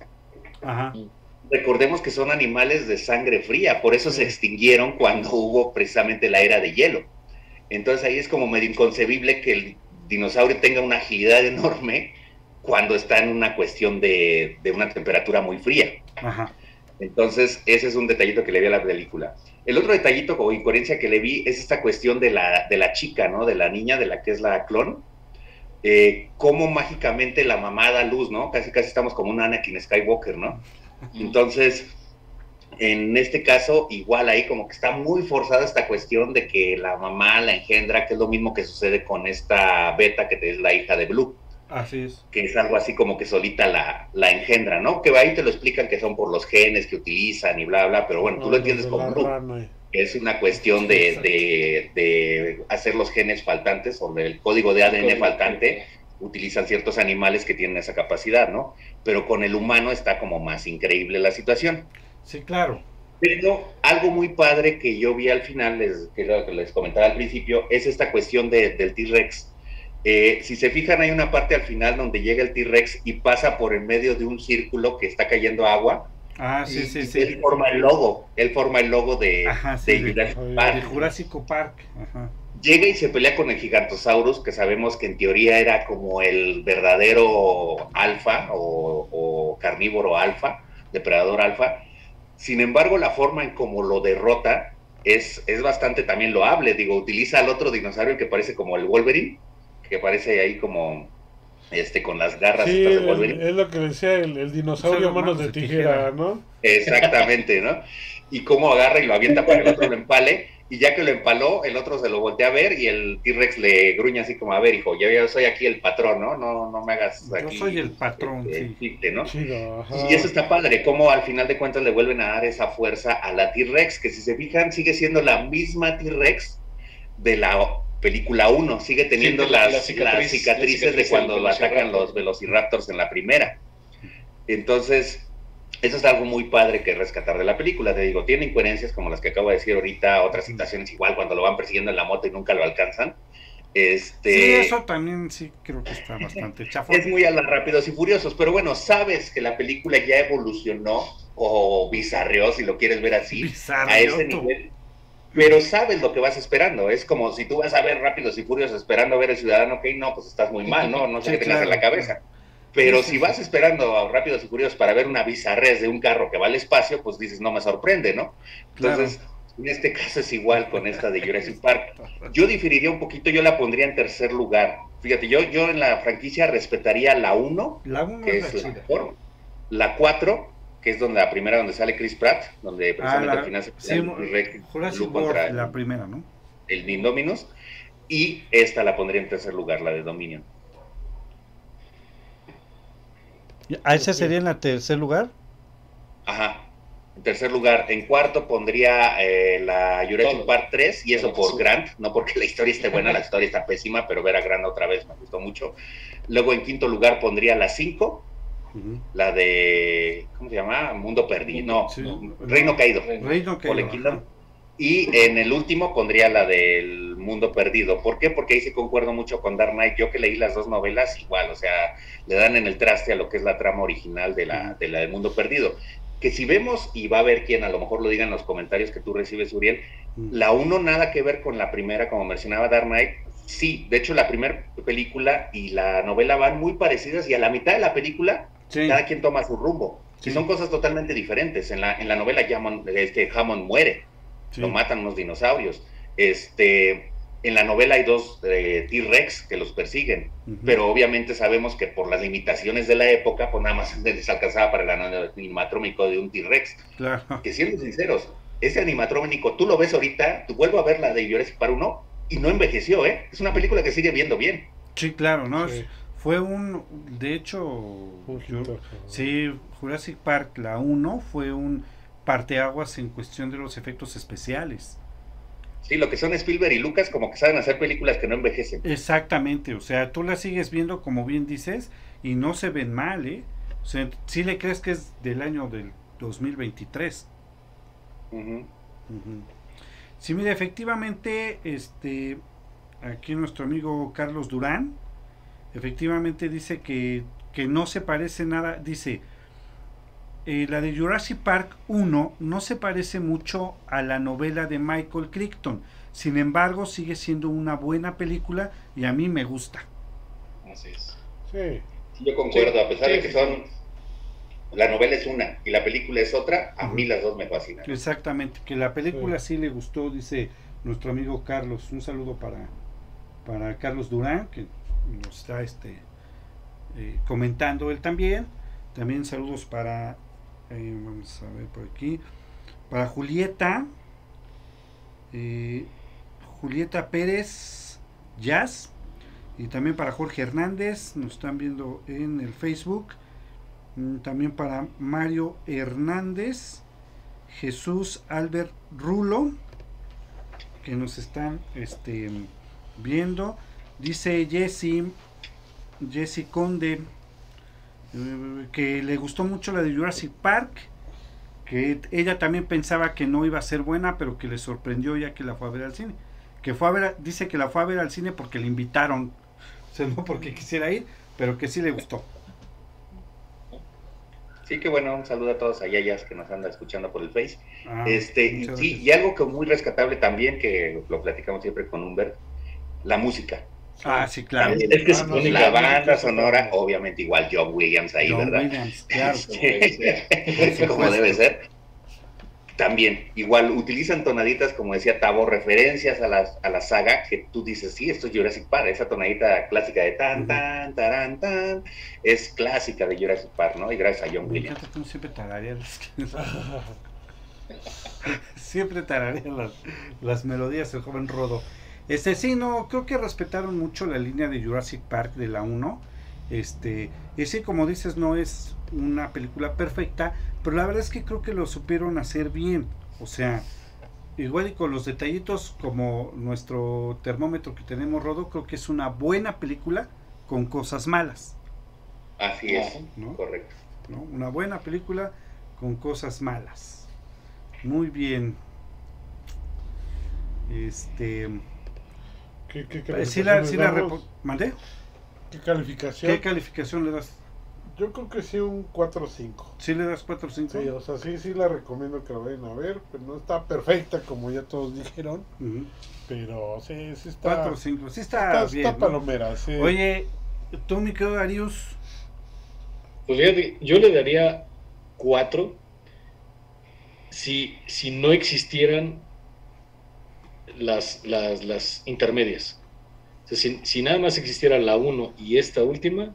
Ajá. Recordemos que son animales de sangre fría, por eso se extinguieron cuando hubo precisamente la era de hielo. Entonces ahí es como medio inconcebible que el dinosaurio tenga una agilidad *laughs* enorme cuando está en una cuestión de, de una temperatura muy fría. Ajá. Entonces, ese es un detallito que le vi a la película. El otro detallito o incoherencia que le vi es esta cuestión de la, de la chica, ¿no? De la niña, de la que es la clon. Eh, cómo mágicamente la mamá da luz, ¿no? Casi casi estamos como un Anakin Skywalker, ¿no? Entonces, en este caso, igual ahí como que está muy forzada esta cuestión de que la mamá la engendra, que es lo mismo que sucede con esta Beta, que es la hija de Blue Así es. que es algo así como que solita la, la engendra, ¿no? Que ahí te lo explican que son por los genes que utilizan y bla, bla, pero bueno, tú No, lo entiendes como Blue, rana. que es una cuestión de, de, de hacer los genes faltantes o del código de ADN Código. faltante, utilizan ciertos animales que tienen esa capacidad, ¿no? Pero con el humano está como más increíble la situación. Sí, claro. Pero algo muy padre que yo vi al final, les, que era lo que les comentaba al principio, es esta cuestión de- del T-Rex. Eh, si se fijan, hay una parte al final donde llega el T-Rex y pasa por en medio de un círculo que está cayendo agua. Ah, sí, y, sí, sí. Él forma el logo, él forma el logo de, Ajá, sí, de de- Jurassic Park. De Jurásico Park. Ajá. Llega y se pelea con el Gigantosaurus, que sabemos que en teoría era como el verdadero alfa o, o carnívoro alfa, depredador alfa. Sin embargo, la forma en cómo lo derrota es, es bastante también loable. Digo, utiliza al otro dinosaurio que parece como el Wolverine, que parece ahí como este con las garras Sí, de Wolverine. es lo que decía el, el dinosaurio manos de tijera, ¿no? Exactamente, ¿no? Y cómo agarra y lo avienta para que el otro lo empale. Y ya que lo empaló, el otro se lo voltea a ver y el T-Rex le gruña así como, a ver, hijo, yo, yo soy aquí el patrón, ¿no? No, no me hagas Yo aquí. soy el patrón, este, sí. chiste, ¿no? Chido. Y eso está padre, cómo al final de cuentas le vuelven a dar esa fuerza a la T-Rex, que si se fijan sigue siendo la misma T-Rex de la película 1, sigue teniendo Sí, las, la las cicatrices, la cicatriz de cuando lo atacan los velociraptors en la primera. Entonces, eso es algo muy padre que rescatar de la película. Te digo, tiene incoherencias como las que acabo de decir ahorita, otras situaciones igual cuando lo van persiguiendo en la moto y nunca lo alcanzan. Este, Sí, eso también sí creo que está bastante *laughs* chafón. es muy a la rápidos y furiosos, pero bueno, sabes que la película ya evolucionó o bizarreó, si lo quieres ver así, a ese tú. nivel. Pero sabes lo que vas esperando. Es como si tú vas a ver Rápidos y Furiosos esperando ver el Ciudadano Kane, no, pues estás muy mal, ¿no? *laughs* No sé Sí, qué tengas en la cabeza. Pero si vas esperando a Rápidos y Furiosos para ver una bizarrez de un carro que va al espacio, pues dices, no me sorprende, ¿no? Entonces, en este caso es igual con esta de Jurassic Park. *laughs* Yo diferiría un poquito, yo la pondría en tercer lugar. Fíjate, yo, yo en la franquicia respetaría la 1, La 1 que es la mejor, la 4, que es donde la primera donde sale Chris Pratt, donde precisamente Ah, la- al final se sí, Jurassic contra la primera, ¿no? el Indominus, y esta la pondría en tercer lugar, la de Dominion. ¿A esa sería en la tercer lugar? Ajá. En tercer lugar, en cuarto pondría eh, la Jurassic Todo. Park 3, y eso Todo, por. Grant, no porque la historia esté buena, la historia está pésima, pero ver a Grant otra vez me gustó mucho. Luego en quinto lugar pondría la 5, Ujú. la de, ¿cómo se llama? Mundo Perdido, no, Sí. Reino Caído. Reino Kingdom. Y en el último pondría la del Mundo Perdido. ¿Por qué? Porque ahí sí concuerdo mucho con Dark Knight. Yo que leí las dos novelas, igual, o sea, le dan en el traste a lo que es la trama original de la, de la del Mundo Perdido. Que si vemos, y va a haber quien a lo mejor lo diga en los comentarios que tú recibes, Uriel, la uno nada que ver con la primera, como mencionaba Dark Knight. Sí, de hecho la primera película y la novela van muy parecidas y a la mitad de la película Sí. cada quien toma su rumbo. Sí. Y son cosas totalmente diferentes. En la, en la novela Hammond, este, Hammond muere Sí. lo matan unos dinosaurios. Este, en la novela hay dos eh, T-Rex que los persiguen, pero obviamente sabemos que por las limitaciones de la época, pues nada más *laughs* les alcanzaba para el animatrónico de un T-Rex. Claro. Que siendo sinceros, ese animatrónico, tú lo ves ahorita, tú vuelvo a ver la de Jurassic Park 1 y no envejeció, ¿eh? Es una película que sigue viendo bien. Sí, claro, ¿no? Sí. Fue un, de hecho, yo- sí, Jurassic Park, la 1, fue un parteaguas en cuestión de los efectos especiales. Sí, lo que son Spielberg y Lucas como que saben hacer películas que no envejecen. Exactamente, o sea, tú la sigues viendo como bien dices y no se ven mal, ¿eh? O sea, sí le crees que es del año del 2023. Ujú. Ujú. Sí, mira, efectivamente, este, aquí nuestro amigo Carlos Durán, efectivamente dice que, que no se parece nada, dice, eh, la de Jurassic Park 1 no se parece mucho a la novela de Michael Crichton, sin embargo sigue siendo una buena película y a mí me gusta. Así es. Sí. Yo concuerdo, Sí, a pesar de que sí. son... La novela es una y la película es otra, a mí las dos me fascinan. Exactamente, que la película sí, le gustó, dice nuestro amigo Carlos. Un saludo para, para Carlos Durán, que nos está este, eh, comentando él también. También saludos para, vamos a ver por aquí, para Julieta, eh, Julieta Pérez Jazz, y también para Jorge Hernández, nos están viendo en el Facebook. Mm, También para Mario Hernández, Jesús Albert Rulo, que nos están este, viendo. Dice Jesse, Jesse Conde, que le gustó mucho la de Jurassic Park, que ella también pensaba que no iba a ser buena, pero que le sorprendió ya que la fue a ver al cine. Que fue a ver, a- dice que la fue a ver al cine porque le invitaron, *laughs* o sea, no porque quisiera ir, pero que sí le gustó. Sí, que bueno, un saludo a todos allá ya que nos andan escuchando por el Face. Ah, este, y, y algo que muy rescatable también, que lo platicamos siempre con Humbert, la música. Ah, sí, claro. También, Es que es Ah, banda sonora, obviamente igual John Williams ahí, John ¿verdad? Williams, claro. *laughs* Sí, *laughs* como debe ser. También, igual utilizan tonaditas, como decía Tavo, referencias a, las, a la saga, que tú dices, sí, esto es Jurassic Park, esa tonadita clásica de tan, tan, tarán, tan, es clásica de Jurassic Park, ¿no? Y gracias a John Williams. siempre tarareas. *laughs* siempre tarareas las, las melodías el joven Rodo. Este sí, no, creo que respetaron mucho la línea de Jurassic Park de la 1. Este, y sí, como dices, no es una película perfecta, pero la verdad es que creo que lo supieron hacer bien. O sea, igual y con los detallitos como nuestro termómetro que tenemos, Rodo, creo que es una buena película con cosas malas. Así es, ¿no? correcto. ¿no? Una buena película con cosas malas. Muy bien. Este. ¿Qué, qué eh, sí la, calificación sí le la damos? repo- ¿Mandé? ¿Qué calificación? ¿Qué calificación le das? Yo creo que sí, un 4 o 5. ¿Sí le das 4 o 5? Sí, o sea, sí, sí la recomiendo que la vayan a ver, pero no está perfecta como ya todos *laughs* dijeron, pero sí, sí está, 4 o 5. Sí está, está, bien. está ¿no? palomera, sí. Oye, tú, mi querido Darius. Pues fíjate, yo le daría cuatro si, si no existieran las, las, las intermedias. O sea, si, si nada más existiera la 1 y esta última,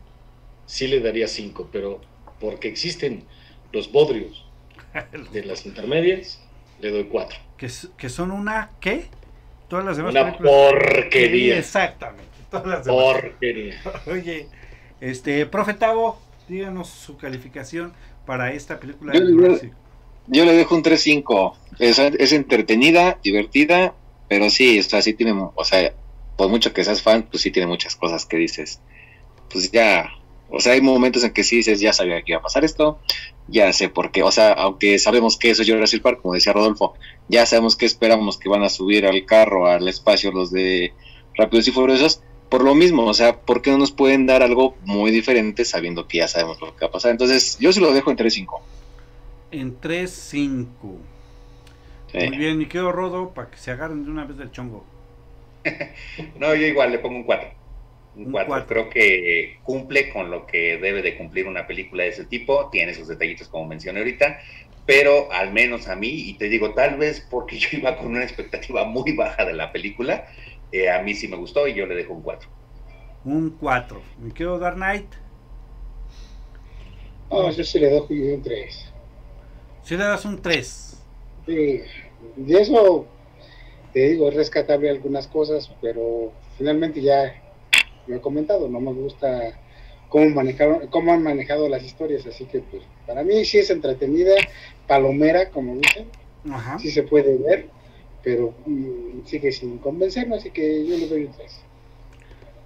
sí le daría 5, pero porque existen los bodrios *laughs* de las intermedias, le doy 4. Que, que son una. ¿Qué? Todas las demás Una películas. Sí, porquería. exactamente. Todas las demás. Porquería. *laughs* Oye, este, profe Tavo, díganos su calificación para esta película Yo Jurassic. yo le dejo un 3-5. Es, es entretenida, divertida, pero sí, o sea, sí tiene, o sea, por mucho que seas fan, pues sí tiene muchas cosas que dices. Pues ya, o sea, hay momentos en que sí dices, ya sabía que iba a pasar esto, ya sé por qué, o sea, aunque sabemos que eso es Jurassic Park, como decía Rodolfo, ya sabemos que esperamos que van a subir al carro, al espacio los de Rápidos y Furiosos, por lo mismo, o sea, ¿por qué no nos pueden dar algo muy diferente sabiendo que ya sabemos lo que va a pasar? Entonces, yo sí lo dejo en 3-5. En 3-5. Muy bien, mi querido Rodo, para que se agarren de una vez del chongo. *laughs* no, yo igual le pongo un 4. Un 4. Creo que cumple con lo que debe de cumplir una película de ese tipo. Tiene sus detallitos, como mencioné ahorita. Pero al menos a mí, y te digo, tal vez porque *laughs* yo iba con una expectativa muy baja de la película, eh, a mí sí me gustó y yo le dejo un 4. Un 4. ¿Me quedo Dark Knight? No, yo sí le doy un 3. Si le das un 3. Sí, y eso, te digo, es rescatable algunas cosas, pero finalmente ya lo he comentado, no me gusta cómo, manejaron, cómo han manejado las historias, así que pues para mí sí es entretenida, palomera, como dicen, Ajá. sí se puede ver, pero mm, sigue sin convencerme, así que yo le doy un 3.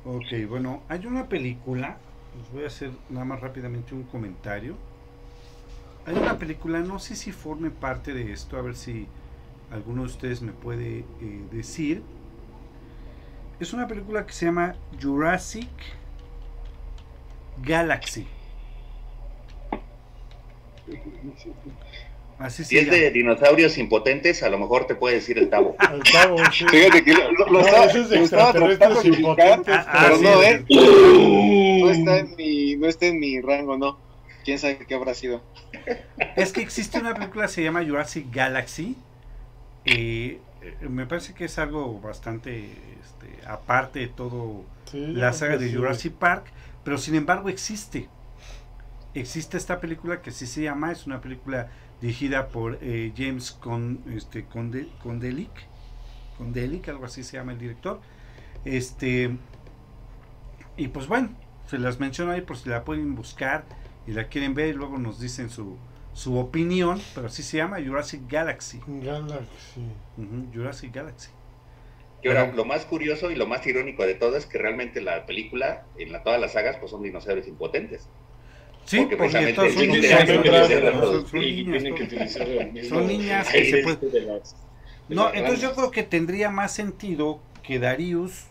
Ok, bueno, hay una película, les voy a hacer nada más rápidamente un comentario hay una película, no sé si forme parte de esto, a ver si alguno de ustedes me puede eh, decir. Es una película que se llama Jurassic Galaxy. Así si es de dinosaurios impotentes, a lo mejor te puede decir el tabo. El tabo, *laughs* sí. Fíjate que lo, lo, No, estaba, es de lo estaba tratando extraterrestres de ubicar, impotentes, pero no, sí. ¿eh? No está, en mi, no está en mi rango, no. ¿Quién sabe qué habrá sido? Es que existe una película que se llama Jurassic Galaxy. eh, eh, me parece que es algo bastante este, aparte de todo Sí, la saga de sí. Jurassic Park, pero sin embargo existe. Existe esta película que sí se llama, es una película dirigida por eh, James Con, este, Conde- Condelic, Condelic, algo así se llama el director. Este, y pues bueno, se las menciono ahí por si la pueden buscar y la quieren ver y luego nos dicen su, su opinión, pero así se llama Jurassic Galaxy. Galaxy. Ujú, Jurassic Galaxy. Y ahora, lo más curioso y lo más irónico de todo es que realmente la película, en la, todas las sagas, pues son dinosaurios impotentes. Sí, Porque porque, precisamente son niñas, que son- niñas que se pueden- de las- de No, entonces yo creo que tendría más sentido que Darius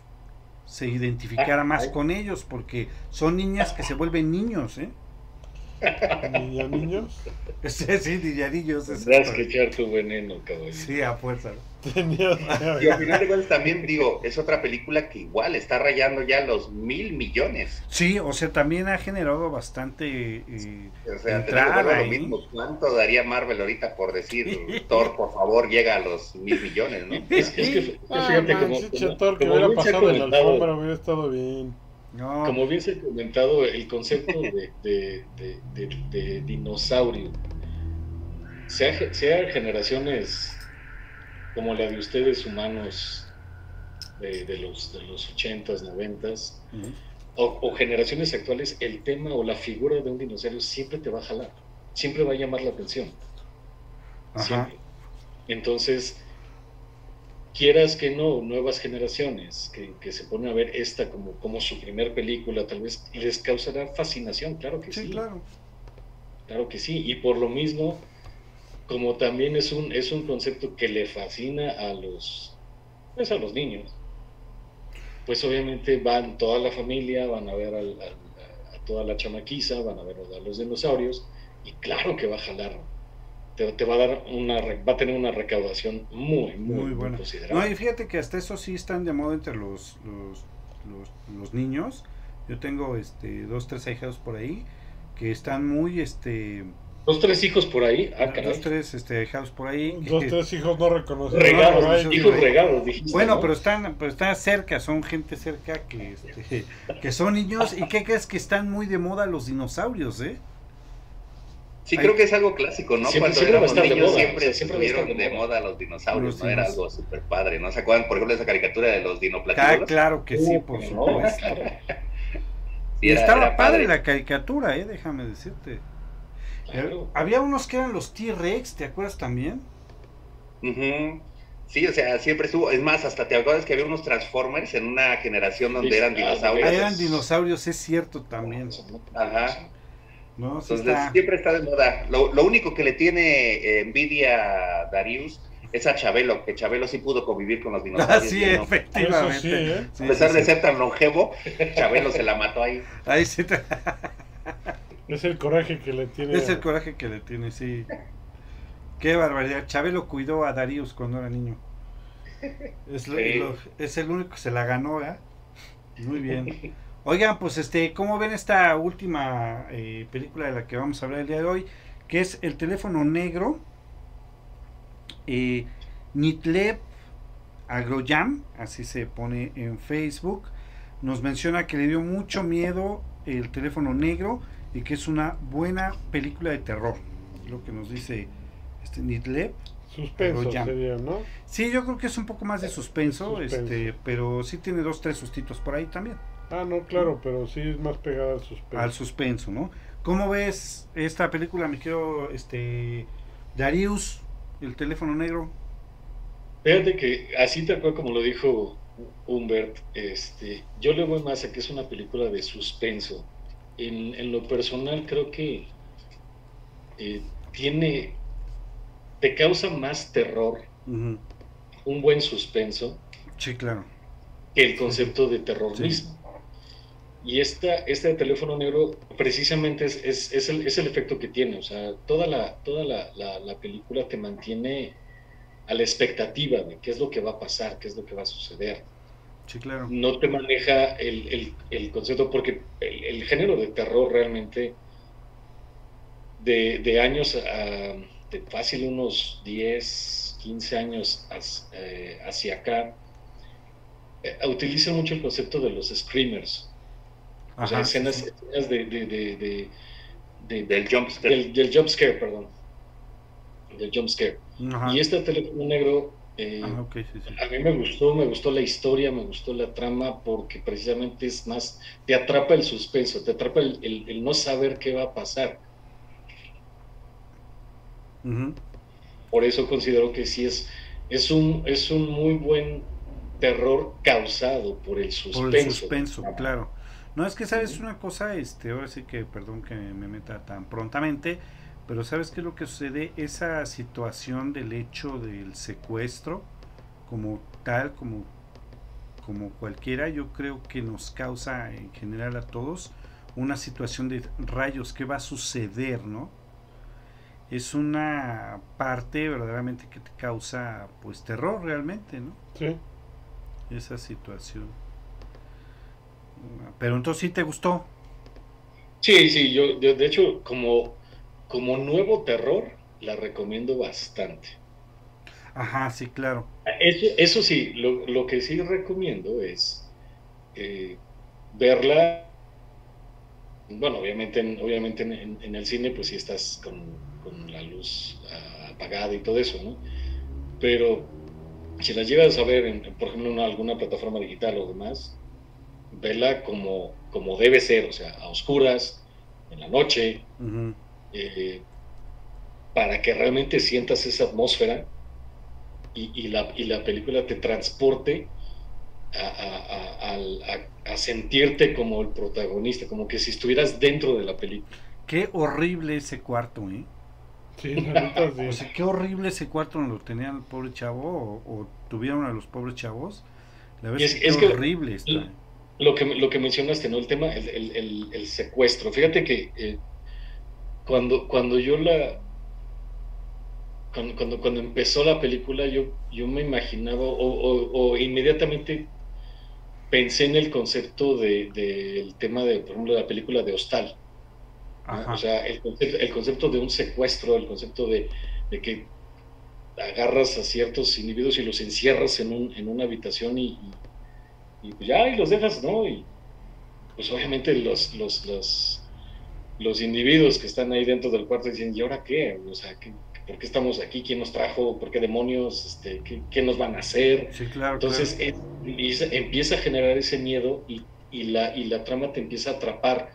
se identificara Ah, más ahí. con ellos, porque son niñas que se vuelven niños, ¿eh? Niña, niños. Sí, sí, niñarillos. es Tendrás que echar tu veneno, caballero. Sí, a fuerza. *laughs* Y al final de cuentas también digo, es otra película que igual está rayando ya los mil millones. Sí, o sea, también ha generado bastante... eh, O sea, Entrada, lo mismo. ¿Cuánto daría Marvel ahorita por decir, Thor, por favor, llega a los mil millones, ¿no? Es, es que f- Ah, fíjate como, como- Chetor, que como hubiera pasado en la alfombra hubiera estado bien. No, Como bien se ha comentado, el concepto de, de- de- de- dinosaurio, sea, sea generaciones como la de ustedes humanos de, de los, de los 80s, 90s, Ujú. o, o generaciones actuales, el tema o la figura de un dinosaurio siempre te va a jalar, siempre va a llamar la atención. Ajá. Entonces, quieras que no, nuevas generaciones que, que se ponen a ver esta como, como su primer película, tal vez les causará fascinación, claro que sí, Sí, claro. claro que sí, y por lo mismo, como también es un, es un concepto que le fascina a los, pues a los niños, pues obviamente van toda la familia, van a ver al- al- a toda la chamaquiza, van a ver a los dinosaurios, y claro que va a jalar, te, te va a dar una, re- va a tener una recaudación muy, muy, Muy buena. considerable. No, y fíjate que hasta eso sí están de moda entre los, los, los, los niños. Yo tengo este dos, tres ahijados por ahí que están muy, este, Dos, tres hijos por ahí, ah, caray. dos, tres este, ahijados por ahí. Dos, tres hijos no reconocidos. Regados, hijos regados, dijiste. Bueno, ¿no? pero están, pero están cerca, son gente cerca que, este, *laughs* que son niños. ¿Y qué crees que están muy de moda los dinosaurios, eh? Sí, Ay. creo que es algo clásico, ¿no? Siempre- Cuando siempre éramos de niños moda, siempre, o sea, siempre estuvieron de de moda. los dinosaurios, Los ¿no? Era algo súper padre, ¿no? ¿Se acuerdan, por ejemplo, de esa caricatura de los Ah, dinoplatíbulos? claro que sí, Uh, por supuesto. *laughs* Y era- estaba era padre la caricatura, eh, déjame decirte. Claro. Eh, Había unos que eran los T-Rex, ¿te acuerdas también? Ujú. Sí, o sea, siempre estuvo. Es más, hasta te acuerdas que había unos Transformers en una generación donde Sí, eran dinosaurios. Ah, eran dinosaurios, es cierto también. Ajá. ¿No? Sí Entonces está- siempre está de moda. Lo, lo único que le tiene eh, envidia a Darius es a Chabelo, que Chabelo sí pudo convivir con los Ah, dinosaurios. sí, él no. efectivamente. Sí, ¿eh? Sí, a pesar sí, de sí. ser tan longevo, Chabelo se la mató ahí. Ahí sí te- *laughs* Es el coraje que le tiene. Es el coraje que le tiene, sí. Qué barbaridad. Chabelo cuidó a Darius cuando era niño. Es, lo- Sí. lo- es el único que se la ganó, ¿eh? Muy bien. Oigan, pues este, ¿cómo ven esta última eh, película de la que vamos a hablar el día de hoy? Que es El teléfono negro. Eh, Nitlev Agroyam, así se pone en Facebook, nos menciona que le dio mucho miedo el teléfono negro y que es una buena película de terror. Lo que nos dice este Nitlev. Suspenso sería, ¿no? Sí, yo creo que es un poco más de suspenso, Suspenso. este, pero sí tiene dos, tres sustitos por ahí también. Ah, no, claro, pero sí es más pegada al suspenso. Al suspenso, ¿no? ¿Cómo ves esta película, mi querido este, Darius, el teléfono negro? Fíjate que así tal cual como lo dijo Humbert, este, yo le voy más a que es una película de suspenso. En, en lo personal creo que eh, tiene, te causa más terror un buen suspenso Sí, claro. que el concepto de terror Sí. mismo. Y esta, este de teléfono negro precisamente es, es, es el, es el efecto que tiene. O sea, toda, la, toda la, la- la película te mantiene a la expectativa de qué es lo que va a pasar, qué es lo que va a suceder. Sí, claro. No te maneja el, el- el concepto, porque el, género de terror realmente de, de años, a- de fácil unos 10, 15 años as- eh, hacia acá, eh, utiliza mucho el concepto de los screamers. O sea, escenas, sí. escenas de, de, de, de- de- Del jumpscare. del, del jump scare, perdón. Del jump scare. Ajá. Y este teléfono negro, eh, Ah, ok, sí, sí. a mí me gustó, me gustó la historia, me gustó la trama, porque precisamente es más, te atrapa el suspenso, te atrapa el, el- el no saber qué va a pasar. Por eso considero que sí es, es un, es un muy buen terror causado por el suspenso. Por el suspenso, claro. No, es que sabes una cosa, este, ahora sí que, perdón que me meta tan prontamente, pero ¿sabes qué es lo que sucede? Esa situación del hecho del secuestro, como tal, como, como cualquiera, yo creo que nos causa en general a todos una situación de rayos, ¿qué va a suceder, no? Es una parte verdaderamente que te causa, pues, terror realmente, ¿no? Sí. esa situación. Pero entonces sí te gustó. Sí, sí, yo, de, de hecho, como, como nuevo terror, la recomiendo bastante. Ajá, sí, claro. Eso, eso sí, lo, lo que sí recomiendo es eh, verla. Bueno, obviamente, en, obviamente en, en- en el cine, pues sí estás con, con la luz apagada y todo eso, ¿no? Pero si la llegas a ver, en, por ejemplo, en alguna plataforma digital o demás, vela como, como debe ser, o sea, a oscuras, en la noche, eh, para que realmente sientas esa atmósfera y, y la, y la película te transporte a, a- a- al- a- a sentirte como el protagonista, como que si estuvieras dentro de la película. Qué horrible ese cuarto, ¿eh? Sí. *laughs* O sea, qué horrible ese cuarto donde lo tenían el pobre chavo o, o tuvieron a los pobres chavos. La verdad es, es- que es que- horrible está. Lo que, lo que mencionaste, ¿no? El tema, el, el- el- el secuestro. Fíjate que eh, cuando, cuando yo la... Cuando, cuando, cuando empezó la película, yo, yo me imaginaba o, o- o inmediatamente pensé en el concepto del de, del tema de, por ejemplo, la película de Hostal. O sea, el concepto, el concepto de un secuestro, el concepto de, de que agarras a ciertos individuos y los encierras en, un, en una habitación y, y, pues ya, y los dejas, ¿no? Y pues obviamente los, los, los, los individuos que están ahí dentro del cuarto dicen, ¿y ahora qué? O sea, ¿qué, ¿por qué estamos aquí? ¿Quién nos trajo? ¿Por qué demonios? Este, ¿qué, qué nos van a hacer? Sí, claro. Entonces claro. empieza, empieza a generar ese miedo y, y la, y la trama te empieza a atrapar,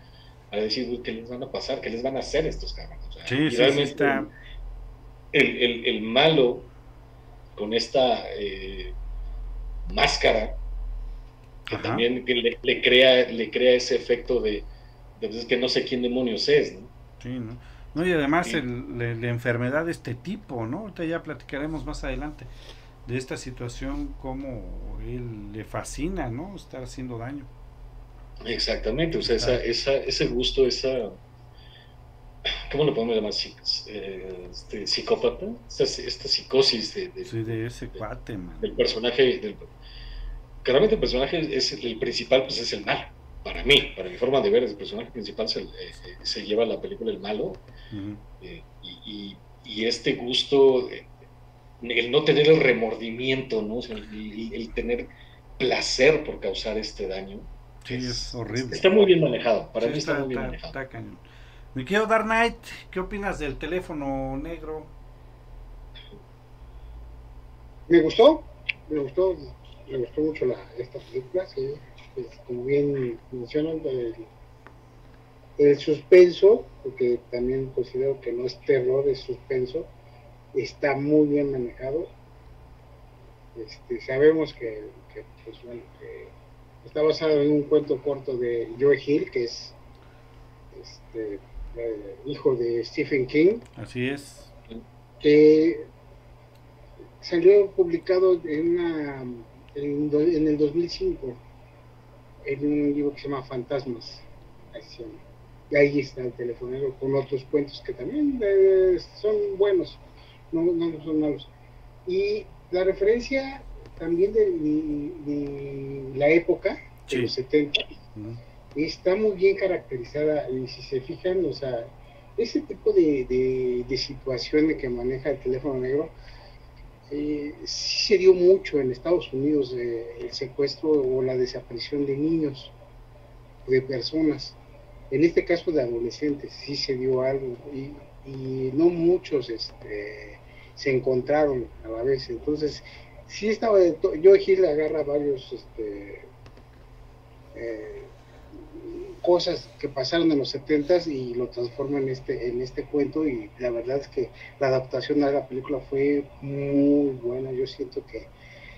a decir, "Uy, ¿qué les van a pasar? ¿Qué les van a hacer estos cabrones? O sea, Sí, sí, sí, está. el, el- el malo con esta eh, máscara que Ajá. también que le, le crea le crea ese efecto de, de, pues, es que no sé quién demonios es, ¿no? Sí, ¿no? No, y además Sí. el- la, la enfermedad de este tipo, ¿no? Ahorita ya platicaremos más adelante de esta situación, cómo él le fascina, ¿no? Estar haciendo daño. Exactamente, o sea, esa, esa, ese gusto, esa, ¿cómo lo podemos llamar? Eh, este, psicópata, esta, esta psicosis de, de- Sí, de ese cuate, man. del personaje, del, que realmente el personaje es el, principal, pues es el malo, para mí, para mi forma de ver, el personaje principal se, eh, eh, se lleva la película el malo, eh, y, y- y este gusto, eh, el no tener el remordimiento, ¿no? O sea, el, el- el tener placer por causar este daño. Sí, es horrible. Está muy bien manejado, para Sí, mí está, está, muy bien está- manejado. está cañón. Mi querido Dark Knight, ¿qué opinas del teléfono negro? Me gustó, me gustó, me gustó mucho la, esta película, sí. Pues, como bien mencionan, el, el suspenso, porque también considero que no es terror, es suspenso, está muy bien manejado. Este, sabemos que, que, pues, bueno, que está basado en un cuento corto de Joe Hill, que es este, eh, hijo de Stephen King Así es. que salió publicado en, una, en, en el 2005 en un libro que se llama Fantasmas. Se llama. Y ahí está el telefonero con otros cuentos que también eh, son buenos, no, no son malos. Y la referencia también de, de- de la época, de Sí. los 70, Ujú. está muy bien caracterizada y si se fijan, o sea, ese tipo de, de, de situaciones que maneja el teléfono negro, eh, sí se dio mucho en Estados Unidos eh, el secuestro o la desaparición de niños, de personas, en este caso de adolescentes, sí se dio algo. Y, y no muchos este, se encontraron a la vez, entonces sí estaba, de to- Joe Hill agarra varios este, eh, cosas que pasaron en los 70 y lo transforma en este en este cuento y la verdad es que la adaptación a la película fue muy buena yo siento que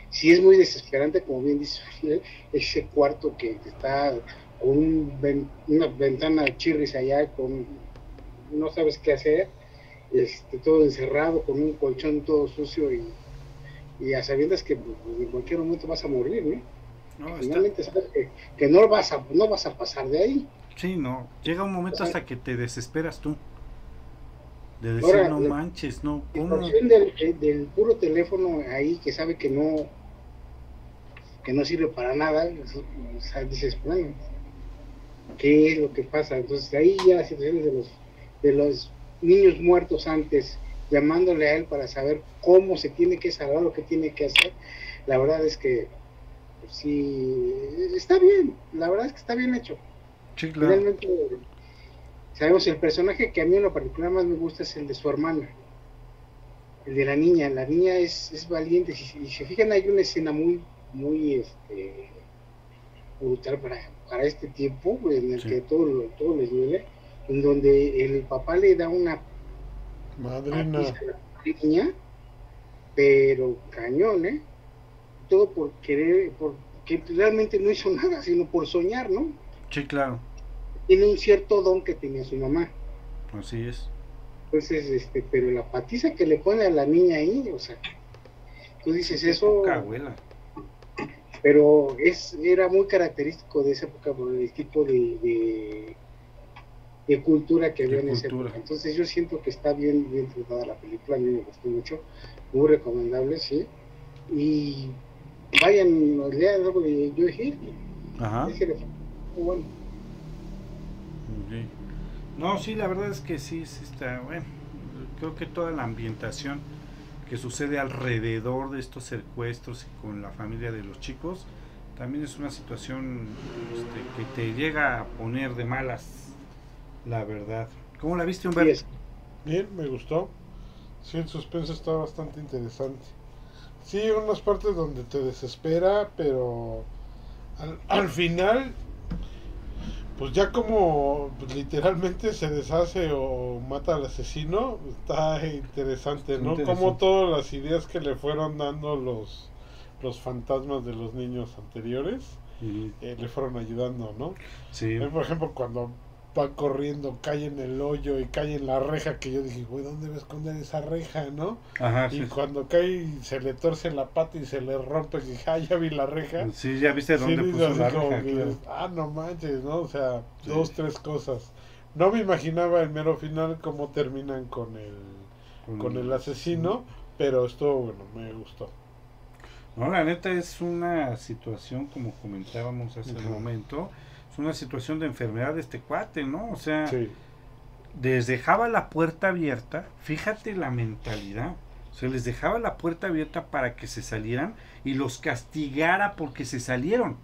sí es muy desesperante como bien dice ese cuarto que está con un ven- una ventana chirris allá con no sabes qué hacer este todo encerrado con un colchón todo sucio y, y a sabiendas que pues, en cualquier momento vas a morir ¿no? No, está- finalmente sabes que, que no vas a no vas a pasar de ahí Sí, no. Llega un momento O sea, hasta que te desesperas tú. De decir, Ahora, no manches, no, La ¿cómo? del, eh, del puro teléfono ahí que sabe que no que no sirve para nada, o sea, dices, bueno, ¿qué es lo que pasa? Entonces ahí ya las situaciones de los de los niños muertos antes, llamándole a él para saber cómo se tiene que salvar lo que tiene que hacer, la verdad es que pues, sí está bien, la verdad es que está bien hecho. Sí, claro. Finalmente, sabemos el personaje que a mí en lo particular más me gusta es el de su hermana, el de la niña. La niña es, es valiente. Si, si se fijan, hay una escena muy, muy este, brutal para, para este tiempo, en el Sí. que todo, lo- todo les duele, en donde el papá le da una Madrina. a la niña, pero cañón, ¿eh? Todo por querer, porque realmente no hizo nada, sino por soñar, ¿no? Sí, claro. tiene un cierto don que tenía su mamá. Así es. Entonces, este, pero la patiza que le pone a la niña ahí, o sea, tú dices eso, Poca abuela. pero es era muy característico de esa época por el tipo de, de, de cultura que había en esa cultura. época. Entonces yo siento que está bien, bien tratada la película, a mí me gustó mucho, muy recomendable, sí. Y vayan, lean algo de Joe Hill, Ajá. muy bueno. Ok. No, sí, la verdad es que sí, sí está, bueno, creo que toda la ambientación que sucede alrededor de estos secuestros y con la familia de los chicos, también es una situación este, que te llega a poner de malas, la verdad. ¿Cómo la viste, Humberto? Bien, me gustó. Sí, el suspenso está bastante interesante. Sí, unas partes donde te desespera, pero al, al final, pues ya como pues, literalmente se deshace o mata al asesino, está interesante, ¿no? Interesante. Como todas las ideas que le fueron dando los, los fantasmas de los niños anteriores eh, le fueron ayudando, ¿no? Sí. Eh, por ejemplo, cuando va corriendo, cae en el hoyo y cae en la reja, que yo dije, güey, ¿dónde va a esconder esa reja, no? Ajá, Y sí. cuando cae y se le torce la pata y se le rompe, dije, ah, ya vi la reja. Sí, ya viste Sí, dónde digo, puso la reja, que, claro. Ah, no manches, ¿no? O sea, Sí. dos, tres cosas. No me imaginaba el mero final cómo terminan con el, con el asesino, pero esto, bueno, me gustó. No, la neta es una situación, como comentábamos hace un momento, una situación de enfermedad de este cuate, ¿no? O sea, Sí, les dejaba la puerta abierta, fíjate la mentalidad, o sea, les dejaba la puerta abierta para que se salieran y los castigara porque se salieron.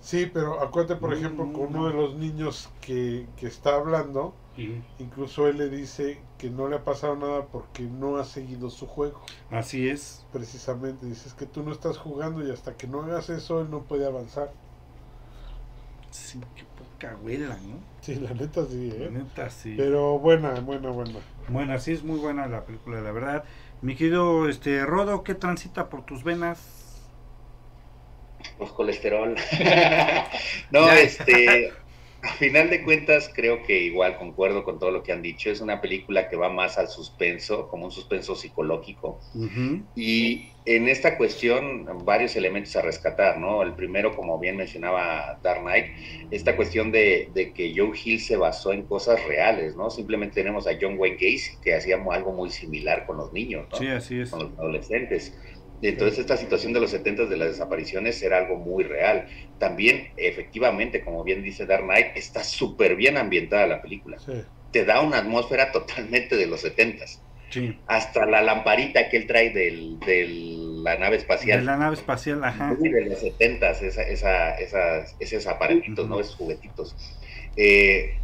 sí pero acuérdate, por No, ejemplo, no, con no. uno de los niños que, que está hablando, incluso él le dice que no le ha pasado nada porque no ha seguido su juego. Así es. Precisamente, dices que tú no estás jugando y hasta que no hagas eso, él no puede avanzar. Sí, qué poca abuela, ¿no? Sí, la neta sí, La ¿eh? neta, sí. Pero buena, buena, buena. Bueno, así es muy buena la película, la verdad. Mi querido este Rodo, ¿qué transita por tus venas? Pues colesterol. *laughs* *laughs* no, este, a final de cuentas creo que igual concuerdo con todo lo que han dicho. Es una película que va más al suspenso, como un suspenso psicológico. Y en esta cuestión, varios elementos a rescatar, ¿no? El primero, como bien mencionaba Dark Knight, esta cuestión de, de que Joe Hill se basó en cosas reales, ¿no? Simplemente tenemos a John Wayne Gacy, que hacía algo muy similar con los niños, ¿no? Sí, así es. con los adolescentes. Entonces esta situación de los 70 de las desapariciones era algo muy real. También, efectivamente, como bien dice Dark Knight, está súper bien ambientada la película. Sí. Te da una atmósfera totalmente de los 70 Sí. Hasta la lamparita que él trae del, de la nave De espacial. la nave espacial, ajá. Muy de los 70 esa, esa, esas- esos aparatitos. ¿no? Esos juguetitos. Eh,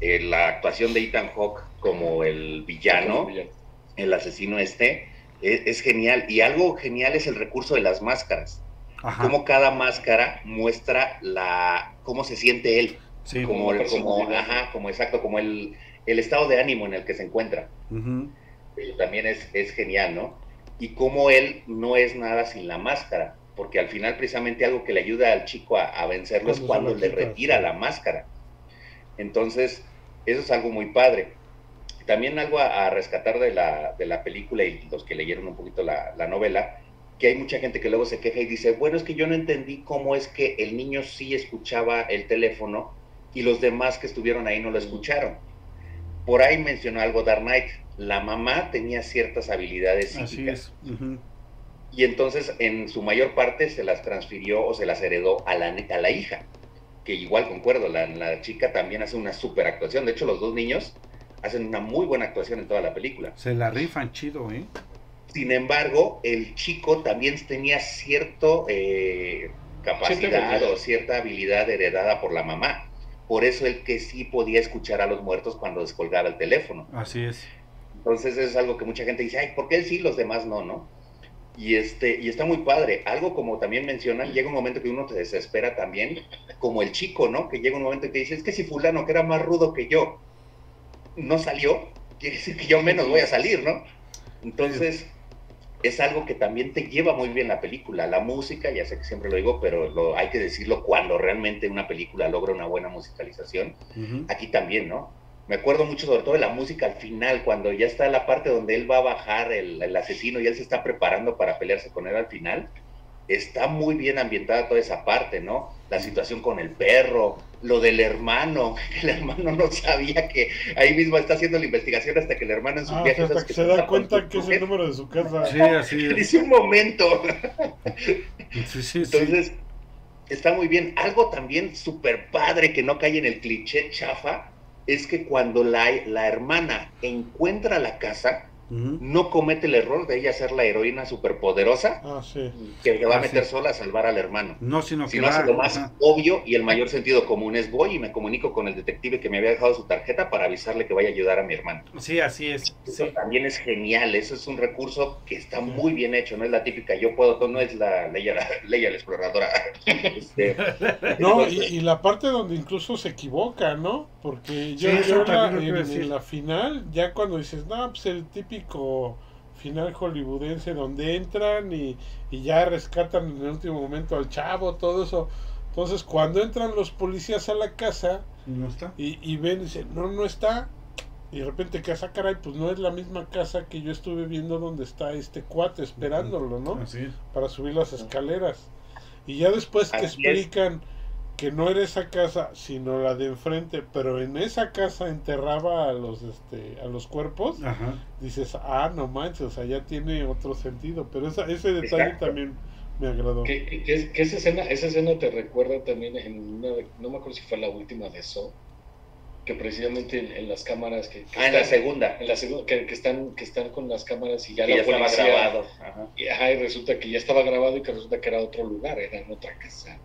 eh, la actuación de Ethan Hawke como el villano, el asesino este, es, es genial. Y algo genial es el recurso de las máscaras. Ajá. Cómo cada máscara muestra la cómo se siente él. Sí. Como, Como como, personalidad. ajá, como exacto, como el, el estado de ánimo en el que se encuentra. Eso también es, es genial, ¿no? Y cómo él no es nada sin la máscara. Porque al final precisamente algo que le ayuda al chico a, a vencerlo es Cuando le retira la máscara. Entonces, eso es algo muy padre. También algo a, a rescatar de la, de la película y los que leyeron un poquito la, la novela, que hay mucha gente que luego se queja y dice, bueno, es que yo no entendí cómo es que el niño sí escuchaba el teléfono y los demás que estuvieron ahí no lo escucharon. Por ahí mencionó algo Dark Knight, la mamá tenía ciertas habilidades Así psíquicas es. Ujú. y entonces en su mayor parte se las transfirió o se las heredó a la, a la hija, que igual concuerdo, la, la chica también hace una super actuación, de hecho los dos niños hacen una muy buena actuación en toda la película. Se la rifan chido, ¿eh? Sin embargo, el chico también tenía cierto eh, capacidad o cierta habilidad heredada por la mamá. Por eso él que sí podía escuchar a los muertos cuando descolgaba el teléfono. Así es. Entonces eso es algo que mucha gente dice, ay, ¿por qué él sí, los demás no, no? Y, este, y está muy padre. Algo como también mencionan, llega un momento que uno se desespera también, como el chico, ¿no? Que llega un momento que dice, es que si fulano, que era más rudo que yo, no salió, quiere decir que yo menos voy a salir, ¿no? Entonces, es algo que también te lleva muy bien la película. La música, ya sé que siempre lo digo, pero lo, hay que decirlo cuando realmente una película logra una buena musicalización aquí también, ¿no? Me acuerdo mucho sobre todo de la música al final, cuando ya está la parte donde él va a bajar el, el asesino y él se está preparando para pelearse con él al final. Está muy bien ambientada toda esa parte, ¿no? La situación con el perro, lo del hermano, *laughs* el hermano no sabía que ahí mismo está haciendo la investigación hasta que el hermano en su Ah, viaje hasta ¿sabes que qué se da cuenta que es el número de su casa. Sí, así *laughs* es. Dice un momento. Sí, sí, sí. Entonces, está muy bien. Algo también súper padre que no cae en el cliché chafa es que cuando la, la hermana encuentra la casa, No comete el error de ella ser la heroína superpoderosa Ah, sí. que va a Ah, meter sí. sola a salvar al hermano. No, sino que va. hace lo más ajá. obvio y el mayor sentido común es voy y me comunico con el detective que me había dejado su tarjeta para avisarle que vaya a ayudar a mi hermano. Sí, así es. Eso Sí. también es genial, eso es un recurso que está muy bien hecho, no es la típica yo puedo, no es la Leia, la, Leia la exploradora. *laughs* Este, *laughs* No, y, y la parte donde incluso se equivoca, ¿no? Porque yo, la- en, en la final, ya cuando dices, no, pues el típico final hollywoodense donde entran y, y ya rescatan en el último momento al chavo, todo eso. Entonces, cuando entran los policías a la casa ¿No está? y, y ven y dicen, no, no está. Y de repente, casa caray? Pues no es la misma casa que yo estuve viendo donde está este cuate esperándolo, ¿no? Así es. para subir las escaleras. Y ya después que Así es. Que no era esa casa, sino la de enfrente, pero en esa casa enterraba a los este a los cuerpos, Ajá. dices, ah, no manches, o sea, ya tiene otro sentido, pero esa, ese detalle Exacto. también me agradó. Que, que- que- esa escena, esa escena te recuerda también en una, de- no me acuerdo si fue la última de So, que precisamente en, en las cámaras que, que ah, en la están- segunda, en la segunda, que, que están, que están con las cámaras y ya que la ya estaba grabado. Ajá. Y, ajá, y resulta que ya estaba grabado y que resulta que era otro lugar, era en otra casa.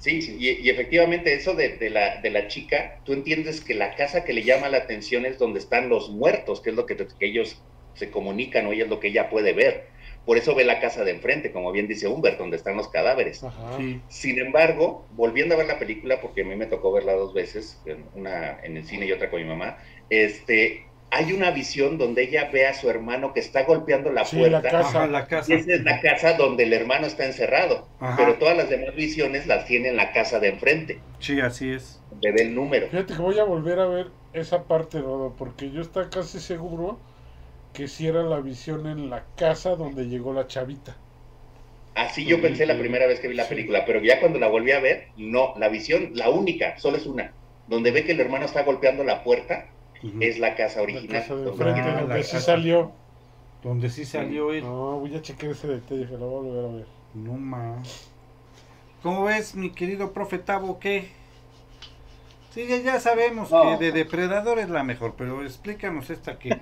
Sí, sí, y, y efectivamente eso de, de la, de la chica, tú entiendes que la casa que le llama la atención es donde están los muertos, que es lo que, te- que ellos se comunican o ella es lo que ella puede ver. Por eso ve la casa de enfrente, como bien dice Humbert, donde están los cadáveres. Ajá. Sí. Sin embargo, volviendo a ver la película, porque a mí me tocó verla dos veces, una en el cine y otra con mi mamá, este, hay una visión donde ella ve a su hermano que está golpeando la Sí, la puerta. casa. Ajá, la casa. Y esa es la casa donde el hermano está encerrado. Ajá. Pero todas las demás visiones las tiene en la casa de enfrente, Sí, así es. donde ve el número. Fíjate que voy a volver a ver esa parte, Rodo, porque yo estaba casi seguro que si era la visión en la casa donde llegó la chavita. Así yo pensé la primera vez que vi la Sí. película, pero ya cuando la volví a ver, no, la visión, la única, solo es una, donde ve que el hermano está golpeando la puerta, Es la casa La original. casa de donde la sí casa. salió. Donde sí salió él. No, voy a chequear ese detalle, que lo voy a volver a ver. No más. ¿Cómo ves, mi querido profe Tavo? ¿Qué? Sí, ya, ya sabemos No. que de Depredador es la mejor, pero explícanos esta que. *laughs*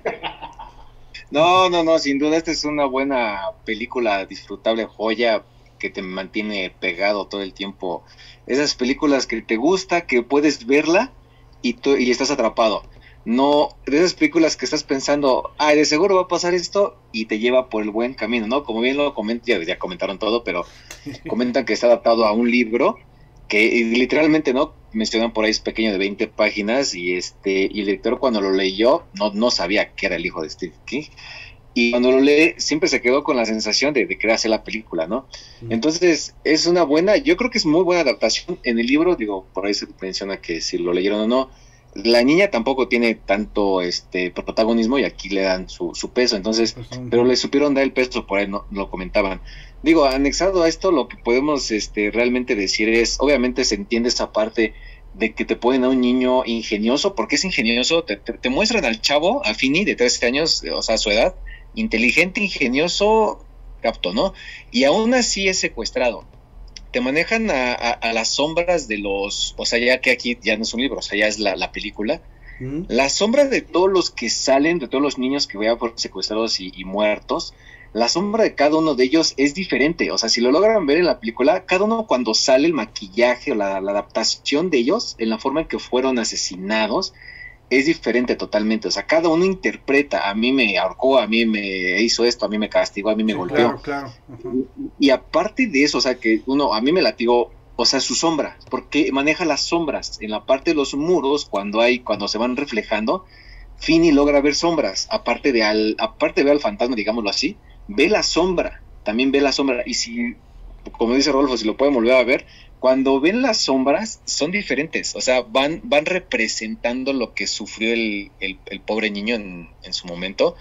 No, no, no, sin duda esta es una buena película, disfrutable joya que te mantiene pegado todo el tiempo. Esas películas que te gusta, que puedes verla y, tú, y estás atrapado. No, de esas películas que estás pensando, ah, de seguro va a pasar esto y te lleva por el buen camino, ¿no? Como bien lo comentan, ya, ya comentaron todo, pero *laughs* comentan que está adaptado a un libro que literalmente, ¿no? Mencionan por ahí es pequeño de 20 páginas y este y el lector cuando lo leyó no, no sabía que era el hijo de Steve King. Y cuando lo lee siempre se quedó con la sensación de, de querer hacer la película, ¿no? Entonces es una buena, yo creo que es muy buena adaptación. En el libro, digo, por ahí se menciona que si lo leyeron o no, la niña tampoco tiene tanto este protagonismo y aquí le dan su, su peso, entonces Pues son- pero le supieron dar el peso, por ahí no, lo comentaban. Digo, anexado a esto, lo que podemos este, realmente decir es, obviamente se entiende esa parte de que te ponen a un niño ingenioso, porque es ingenioso, te, te- te muestran al chavo, a Fini, de 13 años, o sea, su edad, inteligente, ingenioso, capto, ¿no? Y aún así es secuestrado. Te manejan a, a- a las sombras de los, o sea, ya que aquí ya no es un libro, o sea, ya es la, la película, ¿Mm? la sombra de todos los que salen, de todos los niños que vean por secuestrados y, y muertos, la sombra de cada uno de ellos es diferente. O sea, si lo logran ver en la película, cada uno cuando sale el maquillaje o la, la adaptación de ellos, en la forma en que fueron asesinados, es diferente totalmente. O sea, cada uno interpreta, a mí me ahorcó, a mí me hizo esto, a mí me castigó, a mí me Sí, golpeó. Claro, claro. Y aparte de eso, o sea, que uno, a mí me latigó, o sea, su sombra, porque maneja las sombras en la parte de los muros, cuando hay, cuando se van reflejando, Fini logra ver sombras, aparte de al, aparte de ver al fantasma, digámoslo así, ve la sombra, también ve la sombra, y si, como dice Rolfo, si lo pueden volver a ver, cuando ven las sombras son diferentes, o sea, van, van representando lo que sufrió el, el- el pobre niño en, en su momento,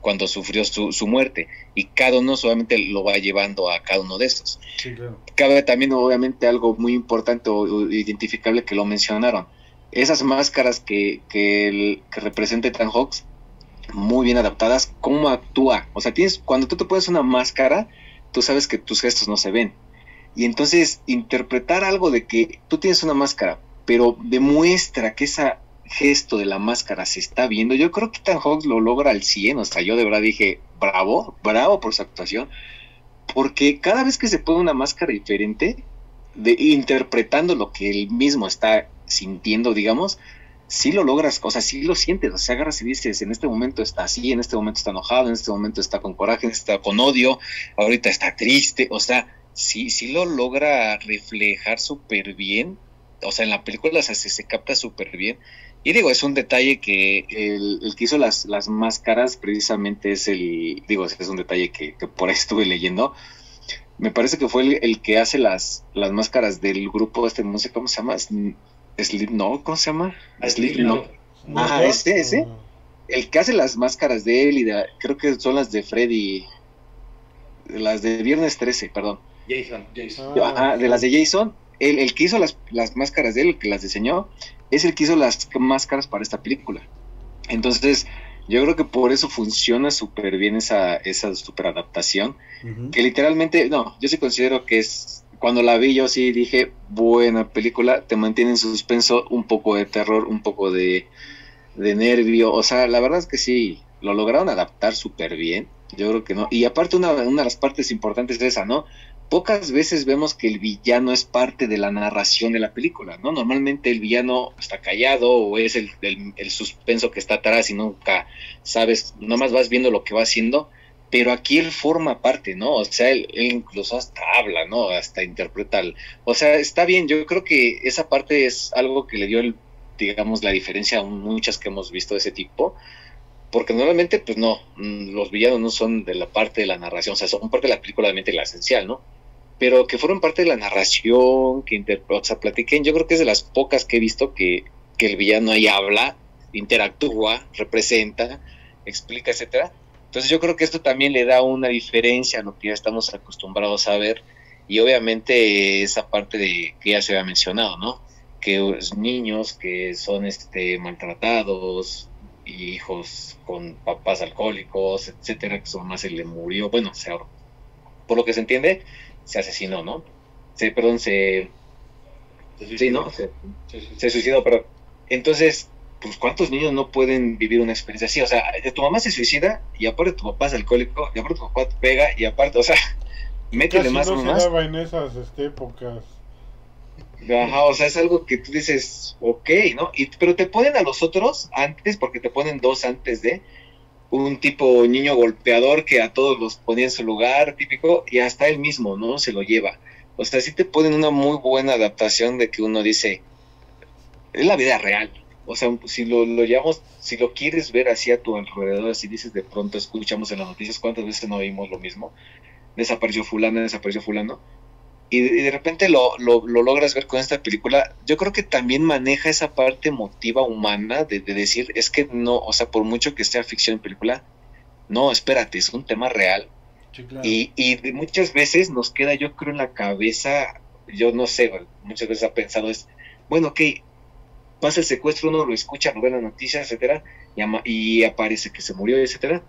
cuando sufrió su, su muerte y cada uno solamente lo va llevando a cada uno de estos. Sí, claro. Cabe también obviamente algo muy importante o, o identificable que lo mencionaron. Esas máscaras que, que, el- que representa Ethan Hawks, muy bien adaptadas, cómo actúa. O sea, tienes, cuando tú te pones una máscara, tú sabes que tus gestos no se ven. Y entonces interpretar algo de que tú tienes una máscara, pero demuestra que esa gesto de la máscara se está viendo, yo creo que Ethan Hawke lo logra al 100, o sea, yo de verdad dije, bravo, bravo por su actuación, porque cada vez que se pone una máscara diferente, de, interpretando lo que él mismo está sintiendo, digamos, sí lo logras, o sea, sí lo sientes, o sea, agarras y dices, en este momento está así, en este momento está enojado, en este momento está con coraje, este está con odio, ahorita está triste, o sea, sí, sí lo logra reflejar súper bien, o sea, en la película se, se capta súper bien, y digo, es un detalle que el, que hizo las, las máscaras precisamente es el, digo, es un detalle que, por ahí estuve leyendo, me parece que fue el, que hace las, las máscaras del grupo este, no sé cómo se llama, Sleep, no, ¿cómo se llama? Sleep, no. Ajá, ese, ese. El que hace las máscaras de él y de, creo que son las de Freddy, las de Viernes 13, perdón. Jason, Jason. Ajá, de las de Jason, el, el que hizo las, las máscaras de él, el que las diseñó, es el que hizo las máscaras para esta película. Entonces, yo creo que por eso funciona súper bien esa, esa super adaptación. Que literalmente, no, yo sí considero que es. Cuando la vi, yo sí dije, buena película, te mantiene en suspenso, un poco de terror, un poco de, de nervio. O sea, la verdad es que sí, lo lograron adaptar súper bien. Yo creo que no. Y aparte, una, una de las partes importantes es esa, ¿no? Pocas veces vemos que el villano es parte de la narración de la película, ¿no? Normalmente el villano está callado o es el, el, suspenso que está atrás y nunca sabes, nomás vas viendo lo que va haciendo, pero aquí él forma parte, ¿no? O sea, él, incluso hasta habla, ¿no? Hasta interpreta, o sea, está bien, yo creo que esa parte es algo que le dio, el, digamos, la diferencia a muchas que hemos visto de ese tipo, porque normalmente, pues no, mm, los villanos no son de la parte de la narración, o sea, son parte de la película, obviamente la esencial, ¿no? Pero que fueron parte de la narración, que o sea, platiquen, yo creo que es de las pocas que he visto que, que el villano ahí habla, interactúa, representa, explica, etcétera. Entonces yo creo que esto también le da una diferencia a lo que ya estamos acostumbrados a ver y obviamente esa parte de que ya se había mencionado, ¿no? Que los niños que son este maltratados, hijos con papás alcohólicos, etcétera, que su mamá se le murió, bueno, se, por lo que se entiende, se asesinó, ¿no? Se, perdón, se... sí, ¿no? Se, se, suicidó, perdón. Entonces, pues ¿cuántos niños no pueden vivir una experiencia así? O sea, tu mamá se suicida y aparte tu papá es alcohólico y aparte tu papá te pega y aparte, o sea, *laughs* métele más no más. Se daba en esas este, épocas. Ajá, o sea, es algo que tú dices, ok, ¿no? Y, pero te ponen a los otros antes, porque te ponen dos antes de un tipo niño golpeador que a todos los ponía en su lugar, típico, y hasta él mismo, ¿no? Se lo lleva. O sea, sí te ponen una muy buena adaptación de que uno dice, es la vida real. O sea, si lo, lo llevamos, si lo quieres ver así a tu alrededor, si dices de pronto, escuchamos en las noticias cuántas veces no oímos lo mismo, desapareció fulano, desapareció fulano, y de, repente lo, lo, logras ver con esta película, yo creo que también maneja esa parte emotiva humana de, decir, es que no, o sea, por mucho que sea ficción en película, no, espérate, es un tema real. Y, y muchas veces nos queda, yo creo, en la cabeza, yo no sé, muchas veces ha pensado es, bueno, ok, pasa el secuestro, uno lo escucha, lo ve las noticias, etcétera, y, y aparece que se murió, etcétera,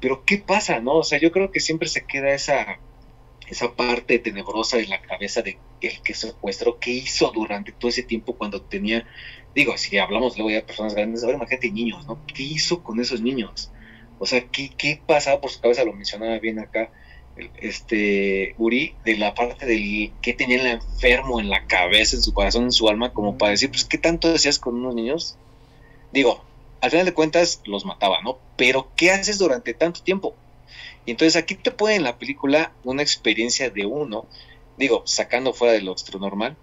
pero ¿qué pasa, no? O sea, yo creo que siempre se queda esa esa parte tenebrosa de la cabeza de el que secuestró, qué hizo durante todo ese tiempo cuando tenía, digo, si hablamos luego ya de personas grandes, ahora imagínate niños, ¿no? ¿Qué hizo con esos niños? O sea, ¿qué, qué pasaba por su cabeza? Lo mencionaba bien acá este Uri, de la parte del que tenía el enfermo en la cabeza, en su corazón, en su alma, como para decir, pues, ¿qué tanto decías con unos niños? Digo, al final de cuentas los mataba, ¿no? Pero ¿qué haces durante tanto tiempo? Y entonces aquí te pone en la película una experiencia de uno, digo, sacando fuera de lo normal,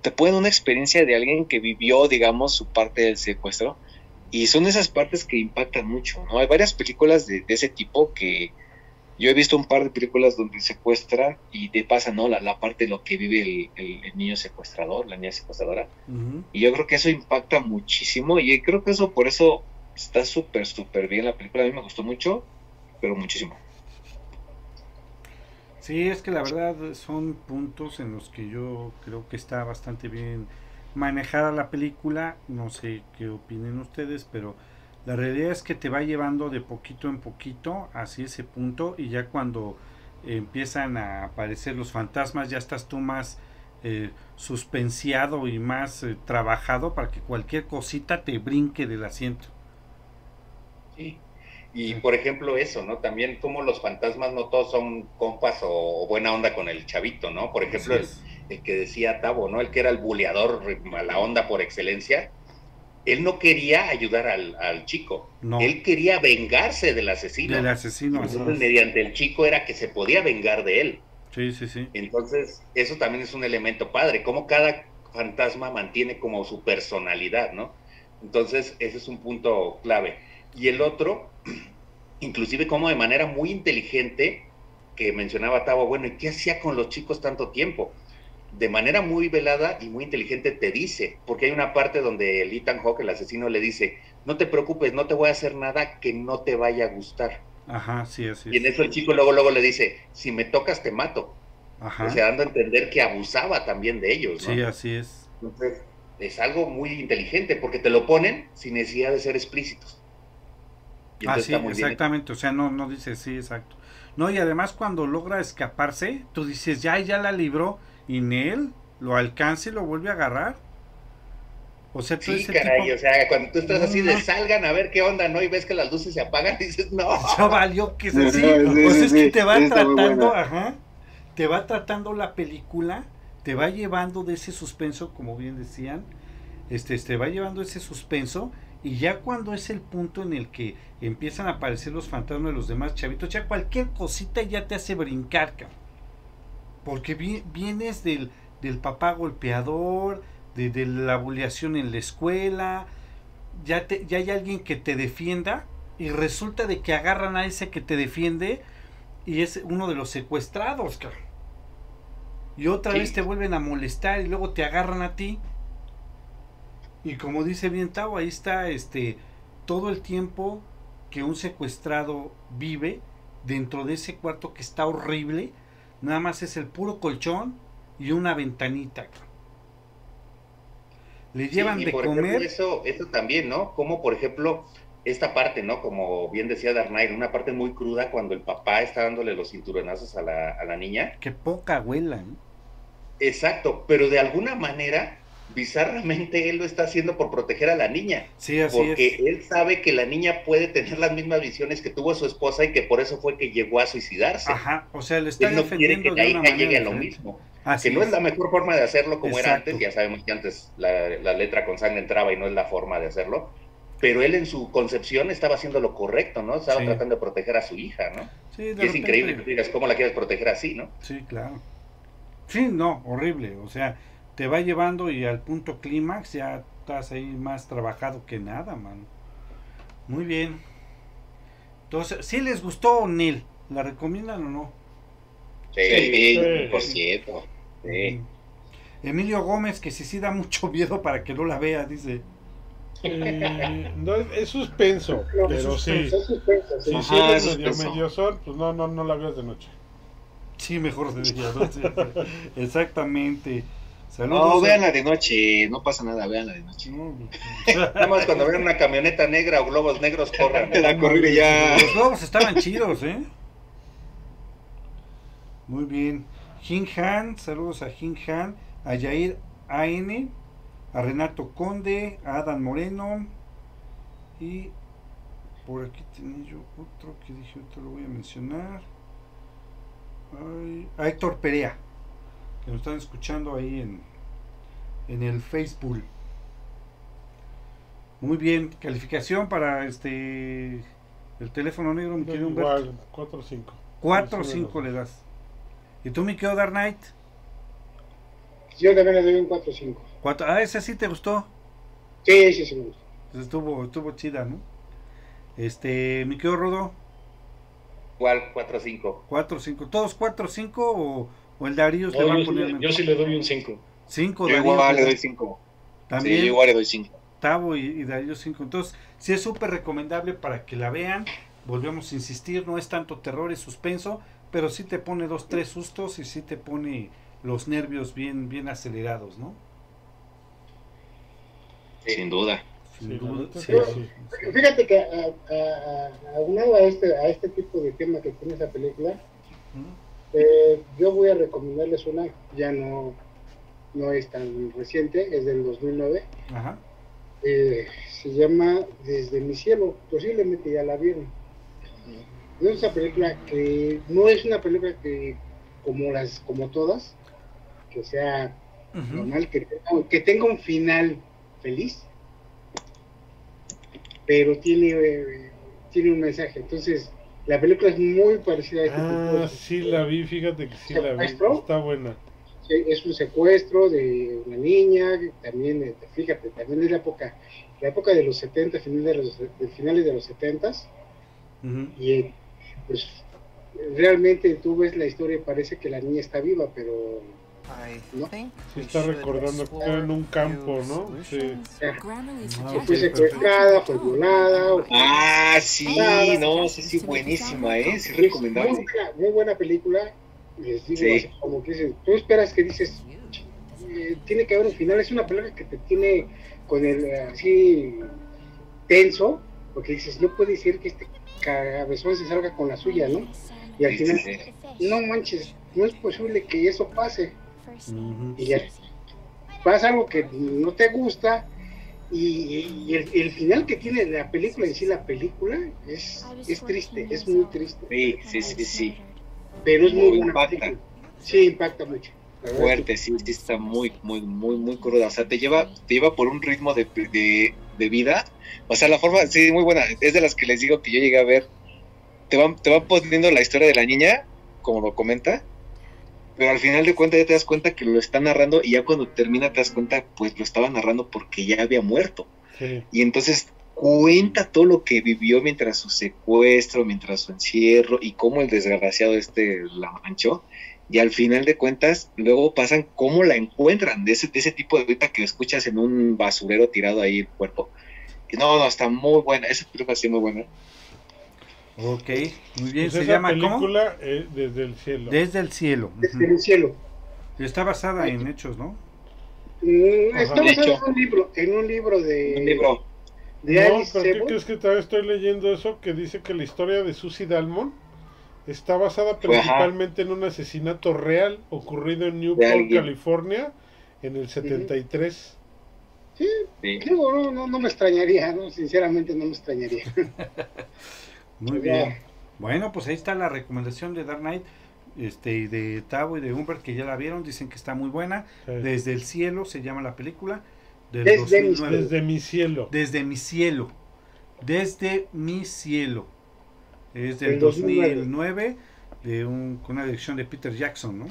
te ponen una experiencia de alguien que vivió, digamos, su parte del secuestro. Y son esas partes que impactan mucho, ¿no? Hay varias películas de, ese tipo que yo he visto un par de películas donde secuestran y te pasa, ¿no? La, parte de lo que vive el, niño secuestrador, la niña secuestradora. Y yo creo que eso impacta muchísimo y creo que eso por eso está súper, súper bien la película. A mí me gustó mucho pero muchísimo. Sí, es que la verdad son puntos en los que yo creo que está bastante bien manejada la película. No sé qué opinen ustedes, pero la realidad es que te va llevando de poquito en poquito hacia ese punto y ya cuando empiezan a aparecer los fantasmas ya estás tú más eh, suspensiado y más eh, trabajado para que cualquier cosita te brinque del asiento. Sí. Y por ejemplo eso, ¿no? También como los fantasmas no todos son compas o buena onda con el chavito, ¿no? Por ejemplo, el, el, que decía Tavo, ¿no? El que era el buleador, la onda por excelencia. Él no quería ayudar al, al chico. No. Él quería vengarse del asesino. Del asesino. Entonces, mediante el chico era que se podía vengar de él. Sí, sí, sí. Entonces, eso también es un elemento padre, como cada fantasma mantiene como su personalidad, ¿no? Entonces, ese es un punto clave. Y el otro, inclusive como de manera muy inteligente, que mencionaba Tavo, bueno, ¿y qué hacía con los chicos tanto tiempo? De manera muy velada y muy inteligente te dice, porque hay una parte donde el Ethan Hawke, el asesino, le dice, no te preocupes, no te voy a hacer nada que no te vaya a gustar. Ajá, sí, así Y en eso el chico luego, luego le dice, si me tocas te mato. Ajá. O sea, dando a entender que abusaba también de ellos, ¿no? Sí, así es. Entonces, es algo muy inteligente porque te lo ponen sin necesidad de ser explícitos. Y ah, sí, exactamente. O sea, no, no dice sí, exacto. No, y además cuando logra escaparse, tú dices, ya, ya la libró, y él lo alcanza y lo vuelve a agarrar. O sea, tú sí, caray, tipo... o sea, cuando tú estás así de salgan a ver qué onda, ¿no? Y ves que las luces se apagan y *laughs* dices, no. *laughs* Ya valió que se sí. O sea, es que te va tratando, ajá, te va tratando la película, te va llevando de ese suspenso, como bien decían, este, te va llevando ese suspenso, y ya cuando es el punto en el que empiezan a aparecer los fantasmas de los demás chavitos, ya cualquier cosita ya te hace brincar, cabrón. Porque vi, vienes del, del papá golpeador, de, de, la buleación en la escuela, ya, te, ya hay alguien que te defienda y resulta de que agarran a ese que te defiende y es uno de los secuestrados, cabrón. Y otra sí. vez te vuelven a molestar y luego te agarran a ti. Y como dice bien Tao, ahí está este todo el tiempo que un secuestrado vive dentro de ese cuarto que está horrible, nada más es el puro colchón y una ventanita. Le llevan sí, de por comer. Ejemplo, eso, eso también, ¿no? Como por ejemplo, esta parte, ¿no? Como bien decía Darnay, una parte muy cruda cuando el papá está dándole los cinturonazos a la, a la niña. Qué poca abuela, ¿no? Exacto, pero de alguna manera, bizarramente, él lo está haciendo por proteger a la niña. Sí, así porque es. él sabe que la niña puede tener las mismas visiones que tuvo su esposa y que por eso fue que llegó a suicidarse. Ajá, o sea, le está no quiere que la hija llegue a lo mismo. Así que no es. es la mejor forma de hacerlo como Exacto. era antes, ya sabemos que antes la, la, letra con sangre entraba y no es la forma de hacerlo, pero él en su concepción estaba haciendo lo correcto, ¿no? Estaba Sí. tratando de proteger a su hija, ¿no? Sí, de Y es repente- increíble que digas, ¿cómo la quieres proteger así, no? Sí, claro. Sí, no, horrible. O sea, te va llevando y al punto clímax ya estás ahí más trabajado que nada, mano. Muy bien. Entonces, ¿sí les gustó Neil? ¿La recomiendan o no? Sí, Sí. por cierto. Sí. Emilio Gómez, que si sí da mucho miedo para que no la vea, dice. Eh, no, es, suspenso, *laughs* No, pero es sí. es suspenso, sí. Si Ajá, sí eres es medio, sol, pues no, no, no la veas de noche. Sí, mejor de día, ¿no? Sí, sí. *laughs* Exactamente. No, Saludos. a- véanla de noche, no pasa nada, véanla de noche. No, *laughs* Nada más cuando vean una camioneta negra o globos negros, corran. *laughs* La corrida ya. Los globos estaban chidos, ¿eh? Muy bien. Jin Han, saludos a Jin Han, a Yair AN, a Renato Conde, a Adam Moreno y por aquí tenía yo otro que dije, otro lo voy a mencionar. Ay, a Héctor Perea, que nos están escuchando ahí en, en el Facebook. Muy bien, calificación para este el teléfono negro, mi querido Humberto. Igual, 4 o 5. 4 o 5 le das. ¿Y tú, mi querido Dark Knight? Yo también le doy un 4-5. Cuatro- Ah, esa sí te gustó. Sí, sí, sí, me gusta. Pues Estuvo, estuvo chida, ¿no? Este, mi querido Rodo, Igual, 4 o 5. 4 o 5. ¿Todos 4 o 5 o, el Darío le No, va a yo, poner sí- yo sí le doy un 5. 5 Yo igual le doy 5. Sí, También yo igual le doy 5. Tavo y, y Darío 5. Entonces, sí es súper recomendable para que la vean. Volvemos a insistir, no es tanto terror, es suspenso, pero sí te pone dos, tres sustos y sí te pone los nervios bien, bien acelerados, ¿no? Sin duda. Sin Sí, duda, sí. sí, sí. Fíjate que a- a- a- aunado a este, a este tipo de tema que tiene esa película. Eh, yo voy a recomendarles una, ya no, no es tan reciente, es del 2009. Ajá. Eh, se llama Desde mi cielo, posiblemente ya la vieron. No es una película que no es una película que como las como todas que sea normal que tenga, que tenga un final feliz, pero tiene eh, tiene un mensaje. Entonces la película es muy parecida a este tipo Ah, de- sí la vi, fíjate que sí la vi. Está buena. es un secuestro de una niña, también, eh, fíjate, también es la época, la época de los 70, final de los, de finales de los 70, Ujú. y eh, pues realmente tú ves la historia y parece que la niña está viva, pero no. Sí está recordando que era en un campo, ¿no? Sí. Ah, fue ok, secuestrada, fue violada. o- Ah, sí, no, sí, sí, buenísima, ¿eh? Sí, muy recomendable. buena, muy buena película. Les digo, Sí. así como que dices, tú esperas que dices, eh, tiene que haber un final. Es una película que te tiene con el eh, así tenso, porque dices, no puede ser que este cabezón se salga con la suya, ¿no? Y al Sí, final, sí, no manches, no es posible que eso pase. Y ya pasa algo que no te gusta. Y, y el, el final que tiene la película en sí, la película, es, es triste, es muy triste. Sí, sí, sí, sí. Pero es muy Muy buena impacta. película. Sí, impacta mucho. Fuerte, sí, sí, está muy, muy, muy, muy cruda. O sea, te lleva, te lleva por un ritmo de, de, de vida. O sea, la forma, sí, muy buena. Es de las que les digo que yo llegué a ver. Te van, te van poniendo la historia de la niña, como lo comenta. Pero al final de cuentas ya te das cuenta que lo está narrando y ya cuando termina te das cuenta, pues lo estaba narrando porque ya había muerto. Sí. Y entonces cuenta todo lo que vivió mientras su secuestro, mientras su encierro y cómo el desgraciado este la manchó. Y al final de cuentas, luego pasan cómo la encuentran, de ese, de ese tipo de vida que escuchas en un basurero tirado ahí el cuerpo. Y no, no, está muy buena, esa película sí muy buena. Ok, muy bien. Pues Se esa llama ¿cómo? película eh, desde el cielo. Desde el cielo. Desde el cielo. Está basada en hechos, ¿no? Mm, Ajá. Está hecho. en un libro, en un libro de, Un libro. de no, Alice pero ¿qué crees que todavía estoy leyendo eso? Que dice que la historia de Susie Dalmon está basada principalmente en un asesinato real ocurrido en Newport. California, en el 73. Sí, Sí. digo, no, no, no me extrañaría, ¿no? Sinceramente no me extrañaría. *laughs* Muy bien. Bueno, pues ahí está la recomendación de Dark Knight este, y de Tavo y de Humbert que ya la vieron, dicen que está muy buena. Sí. Desde el cielo se llama la película. Del Desde mi- 2009. Desde mi cielo. Desde mi cielo. Desde mi cielo. Es del Del 2009. 2009, de un, con una dirección de Peter Jackson, ¿no?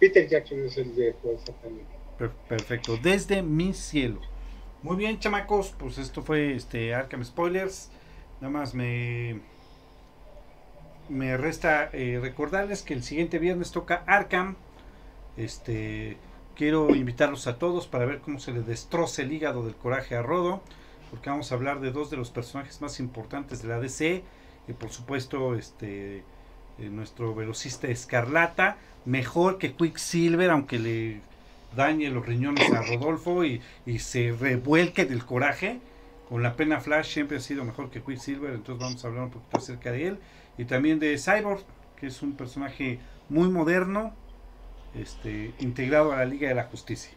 Peter Jackson es el de exactamente. Per- perfecto. Desde mi cielo. Muy bien, chamacos. Pues esto fue este Arkham Spoilers. Nada más me. Me resta eh, recordarles que el siguiente viernes toca Arkham. Este. Quiero invitarlos a todos para ver cómo se le destroza el hígado del coraje a Rodo. Porque vamos a hablar de dos de los personajes más importantes de la DC. Y por supuesto, este. eh, nuestro velocista Escarlata. Mejor que Quicksilver, aunque le dañe los riñones a Rodolfo y, y se revuelque del coraje. Con la pena Flash siempre ha sido mejor que Quicksilver, entonces vamos a hablar un poquito acerca de él. Y también de Cyborg, que es un personaje muy moderno, este, integrado a la Liga de la Justicia.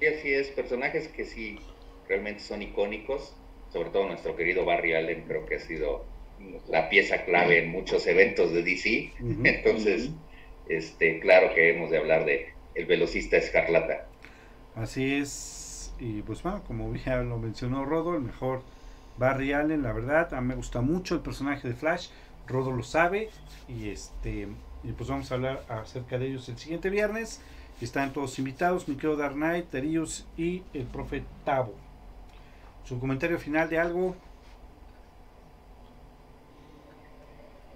Y así es, personajes que sí realmente son icónicos, sobre todo nuestro querido Barry Allen, creo que ha sido la pieza clave en muchos eventos de DC. Entonces, este, claro que hemos de hablar de el velocista escarlata. Así es. Y pues bueno, como *laughs* ya lo mencionó Rodo, el mejor Barry Allen, la verdad, a mí me gusta mucho el personaje de Flash. Rodo lo sabe. Y este y pues vamos a hablar acerca de ellos el siguiente viernes. Están todos invitados, mi querido Dark Knight, Terius y el profe Tavo. Su comentario final de algo.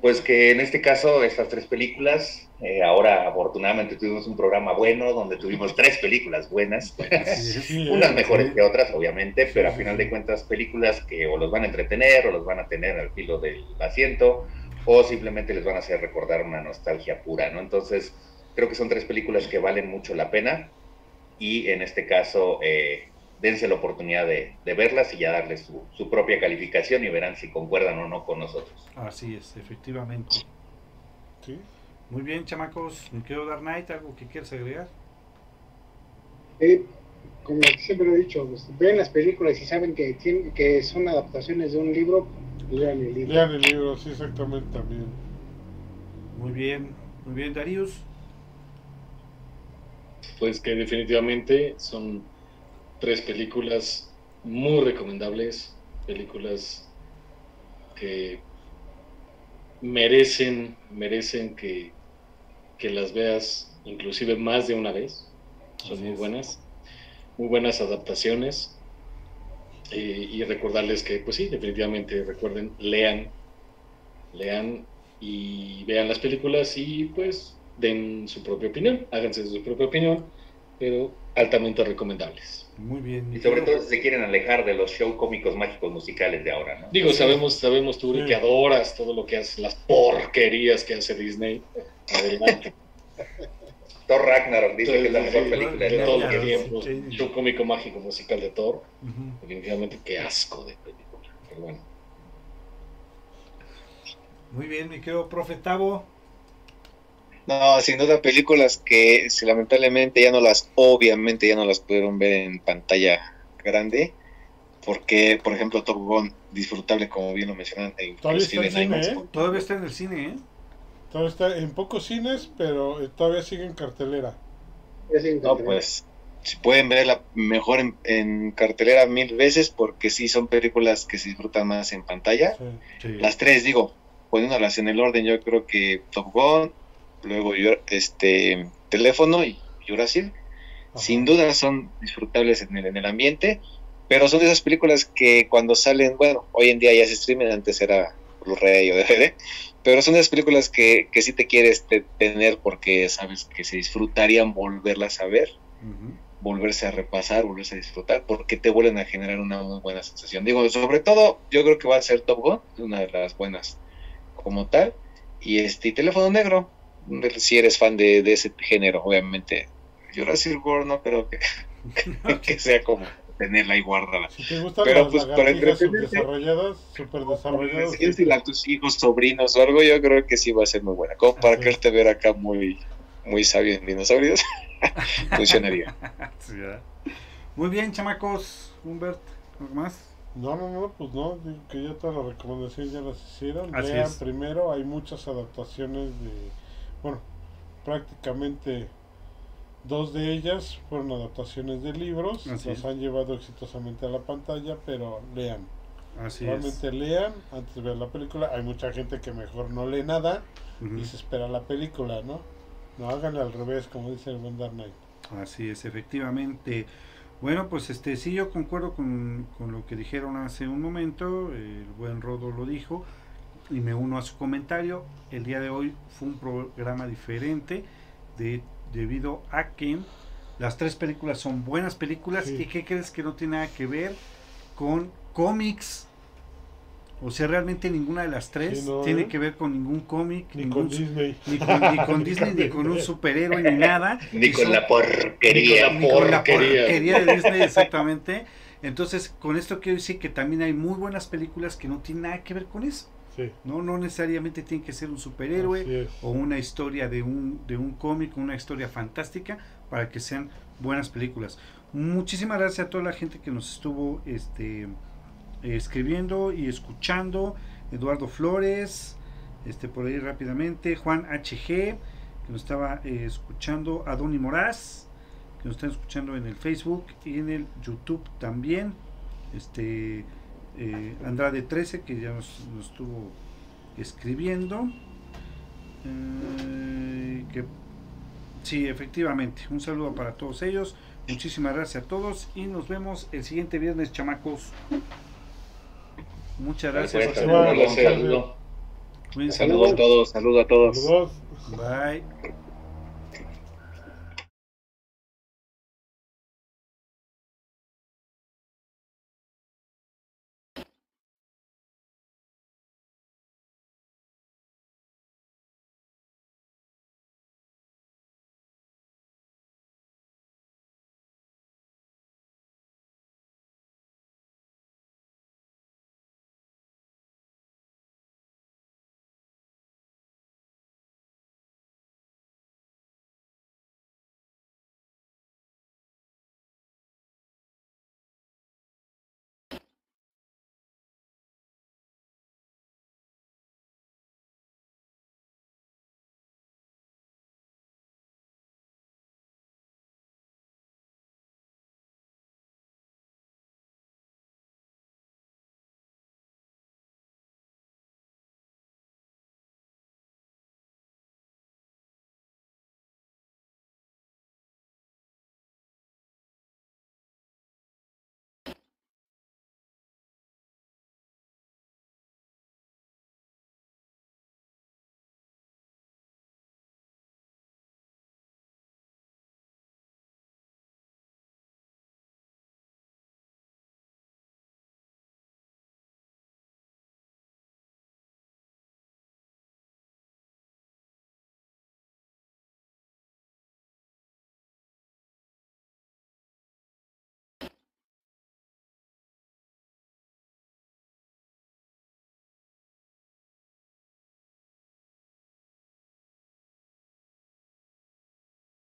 Pues que en este caso, estas tres películas, eh, ahora afortunadamente tuvimos un programa bueno donde tuvimos tres películas buenas, unas mejores que otras, obviamente, pero a final de cuentas películas que o los van a entretener o los van a tener al filo del asiento o simplemente les van a hacer recordar una nostalgia pura, ¿no? Entonces, creo que son tres películas que valen mucho la pena. Y en este caso, eh, dense la oportunidad de, de verlas y ya darles su, su propia calificación y verán si concuerdan o no con nosotros. Así es, efectivamente. Sí. Muy bien, chamacos. Me quedo Dark Knight, ¿algo que quieras agregar? Eh, como siempre lo he dicho, pues, ven las películas y saben que, tienen, que son adaptaciones de un libro, lean el libro. Lean el libro, sí, exactamente también. Muy bien, muy bien, Darius. Pues que definitivamente son tres películas muy recomendables, películas que merecen, merecen que, que las veas inclusive más de una vez. Son Así muy es. buenas, muy buenas adaptaciones. Eh, y recordarles que, pues sí, definitivamente recuerden, lean, lean y vean las películas y pues den su propia opinión, háganse su propia opinión, pero altamente recomendables. Muy bien. Y sobre todo si se quieren alejar de los show cómicos mágicos musicales de ahora, ¿no? Digo, sabemos, sabemos tú Sí. que adoras todo lo que hace, las porquerías que hace Disney. Adelante. *laughs* Thor Ragnarok dice que es la mejor Sí, película de de todos los tiempos. Sí. Show cómico mágico musical de Thor. Definitivamente, qué asco de película. Pero bueno. Muy bien, mi querido profe Tavo. No, sin duda películas que si lamentablemente ya no las, obviamente ya no las pudieron ver en pantalla grande, porque por ejemplo Top Gun, disfrutable como bien lo mencionan, Todavía está en en cine, ¿eh? Todavía está en el cine, ¿eh? Todavía está en pocos cines, pero eh, todavía sigue en cartelera. Es en No, pues si pueden verla mejor en, en cartelera mil veces, porque sí son películas que se disfrutan más en pantalla. Sí. Sí. Las tres, digo, poniéndolas en el orden, yo creo que Top Gun, luego este teléfono y Jurassic, Ajá. sin duda son disfrutables en el, en el ambiente, pero son de esas películas que cuando salen, bueno, hoy en día ya se streamen, antes era Blu-ray o DVD, pero son de esas películas que, que sí te quieres te- tener porque sabes que se disfrutarían volverlas a ver, volverse a repasar, volverse a disfrutar, porque te vuelven a generar una muy buena sensación. Digo, sobre todo, yo creo que va a ser Top Gun, una de las buenas como tal, y este y teléfono negro, si eres fan de, de ese género, obviamente. Jurassic World no creo que, *laughs* *laughs* que sea como tenerla ahí guardada. Si te gustan Pero, las pues, para subdesarrolladas, super desarrolladas. Si quieres a tus hijos, sobrinos o algo, yo creo que sí va a ser muy buena. Como para Así que es. te ver acá muy, muy sabio en dinosaurios, *laughs* funcionaría. Sí. Muy bien, chamacos. Humbert, ¿algo más? No, no, no, pues no, digo que ya todas las recomendaciones ya las hicieron. Así Lean es. primero, hay muchas adaptaciones de, bueno, prácticamente dos de ellas fueron adaptaciones de libros, Así es. han llevado exitosamente a la pantalla, pero lean, Así es. realmente lean antes de ver la película. Hay mucha gente que mejor no lee nada y se espera la película, ¿no? No háganle al revés, como dice el buen Dark Knight. Así es, efectivamente. Bueno, pues este sí yo concuerdo con, con lo que dijeron hace un momento, el buen Rodo lo dijo y me uno a su comentario. El día de hoy fue un programa diferente de, debido a que las tres películas son buenas películas Sí. y que crees que no tiene nada que ver con cómics. O sea, realmente ninguna de las tres Sí, no, tiene ¿eh? que ver con ningún cómic, Ni ningún con Disney. ni con, ni con *laughs* Disney, ni con un superhéroe, ni nada. *laughs* Ni con son- la porquería. Ni ni con la porquería. porquería de Disney, exactamente. Entonces, con esto quiero decir que también hay muy buenas películas que no tienen nada que ver con eso. Sí, No, no necesariamente tiene que ser un superhéroe o una historia de un, de un cómic, una historia fantástica, para que sean buenas películas. Muchísimas gracias a toda la gente que nos estuvo este, escribiendo y escuchando. Eduardo Flores, este por ahí rápidamente, Juan HG, que nos estaba eh, escuchando, Adoni Moraz, que nos están escuchando en el Facebook y en el YouTube también. Este eh, Andrade 13, que ya nos, nos estuvo escribiendo. Eh, que sí, efectivamente, un saludo para todos ellos. Muchísimas gracias a todos y nos vemos el siguiente viernes, chamacos. Muchas gracias. Pues, Saludos. Cuídense. Saludos a todos, saludos a todos. Saludos. Bye.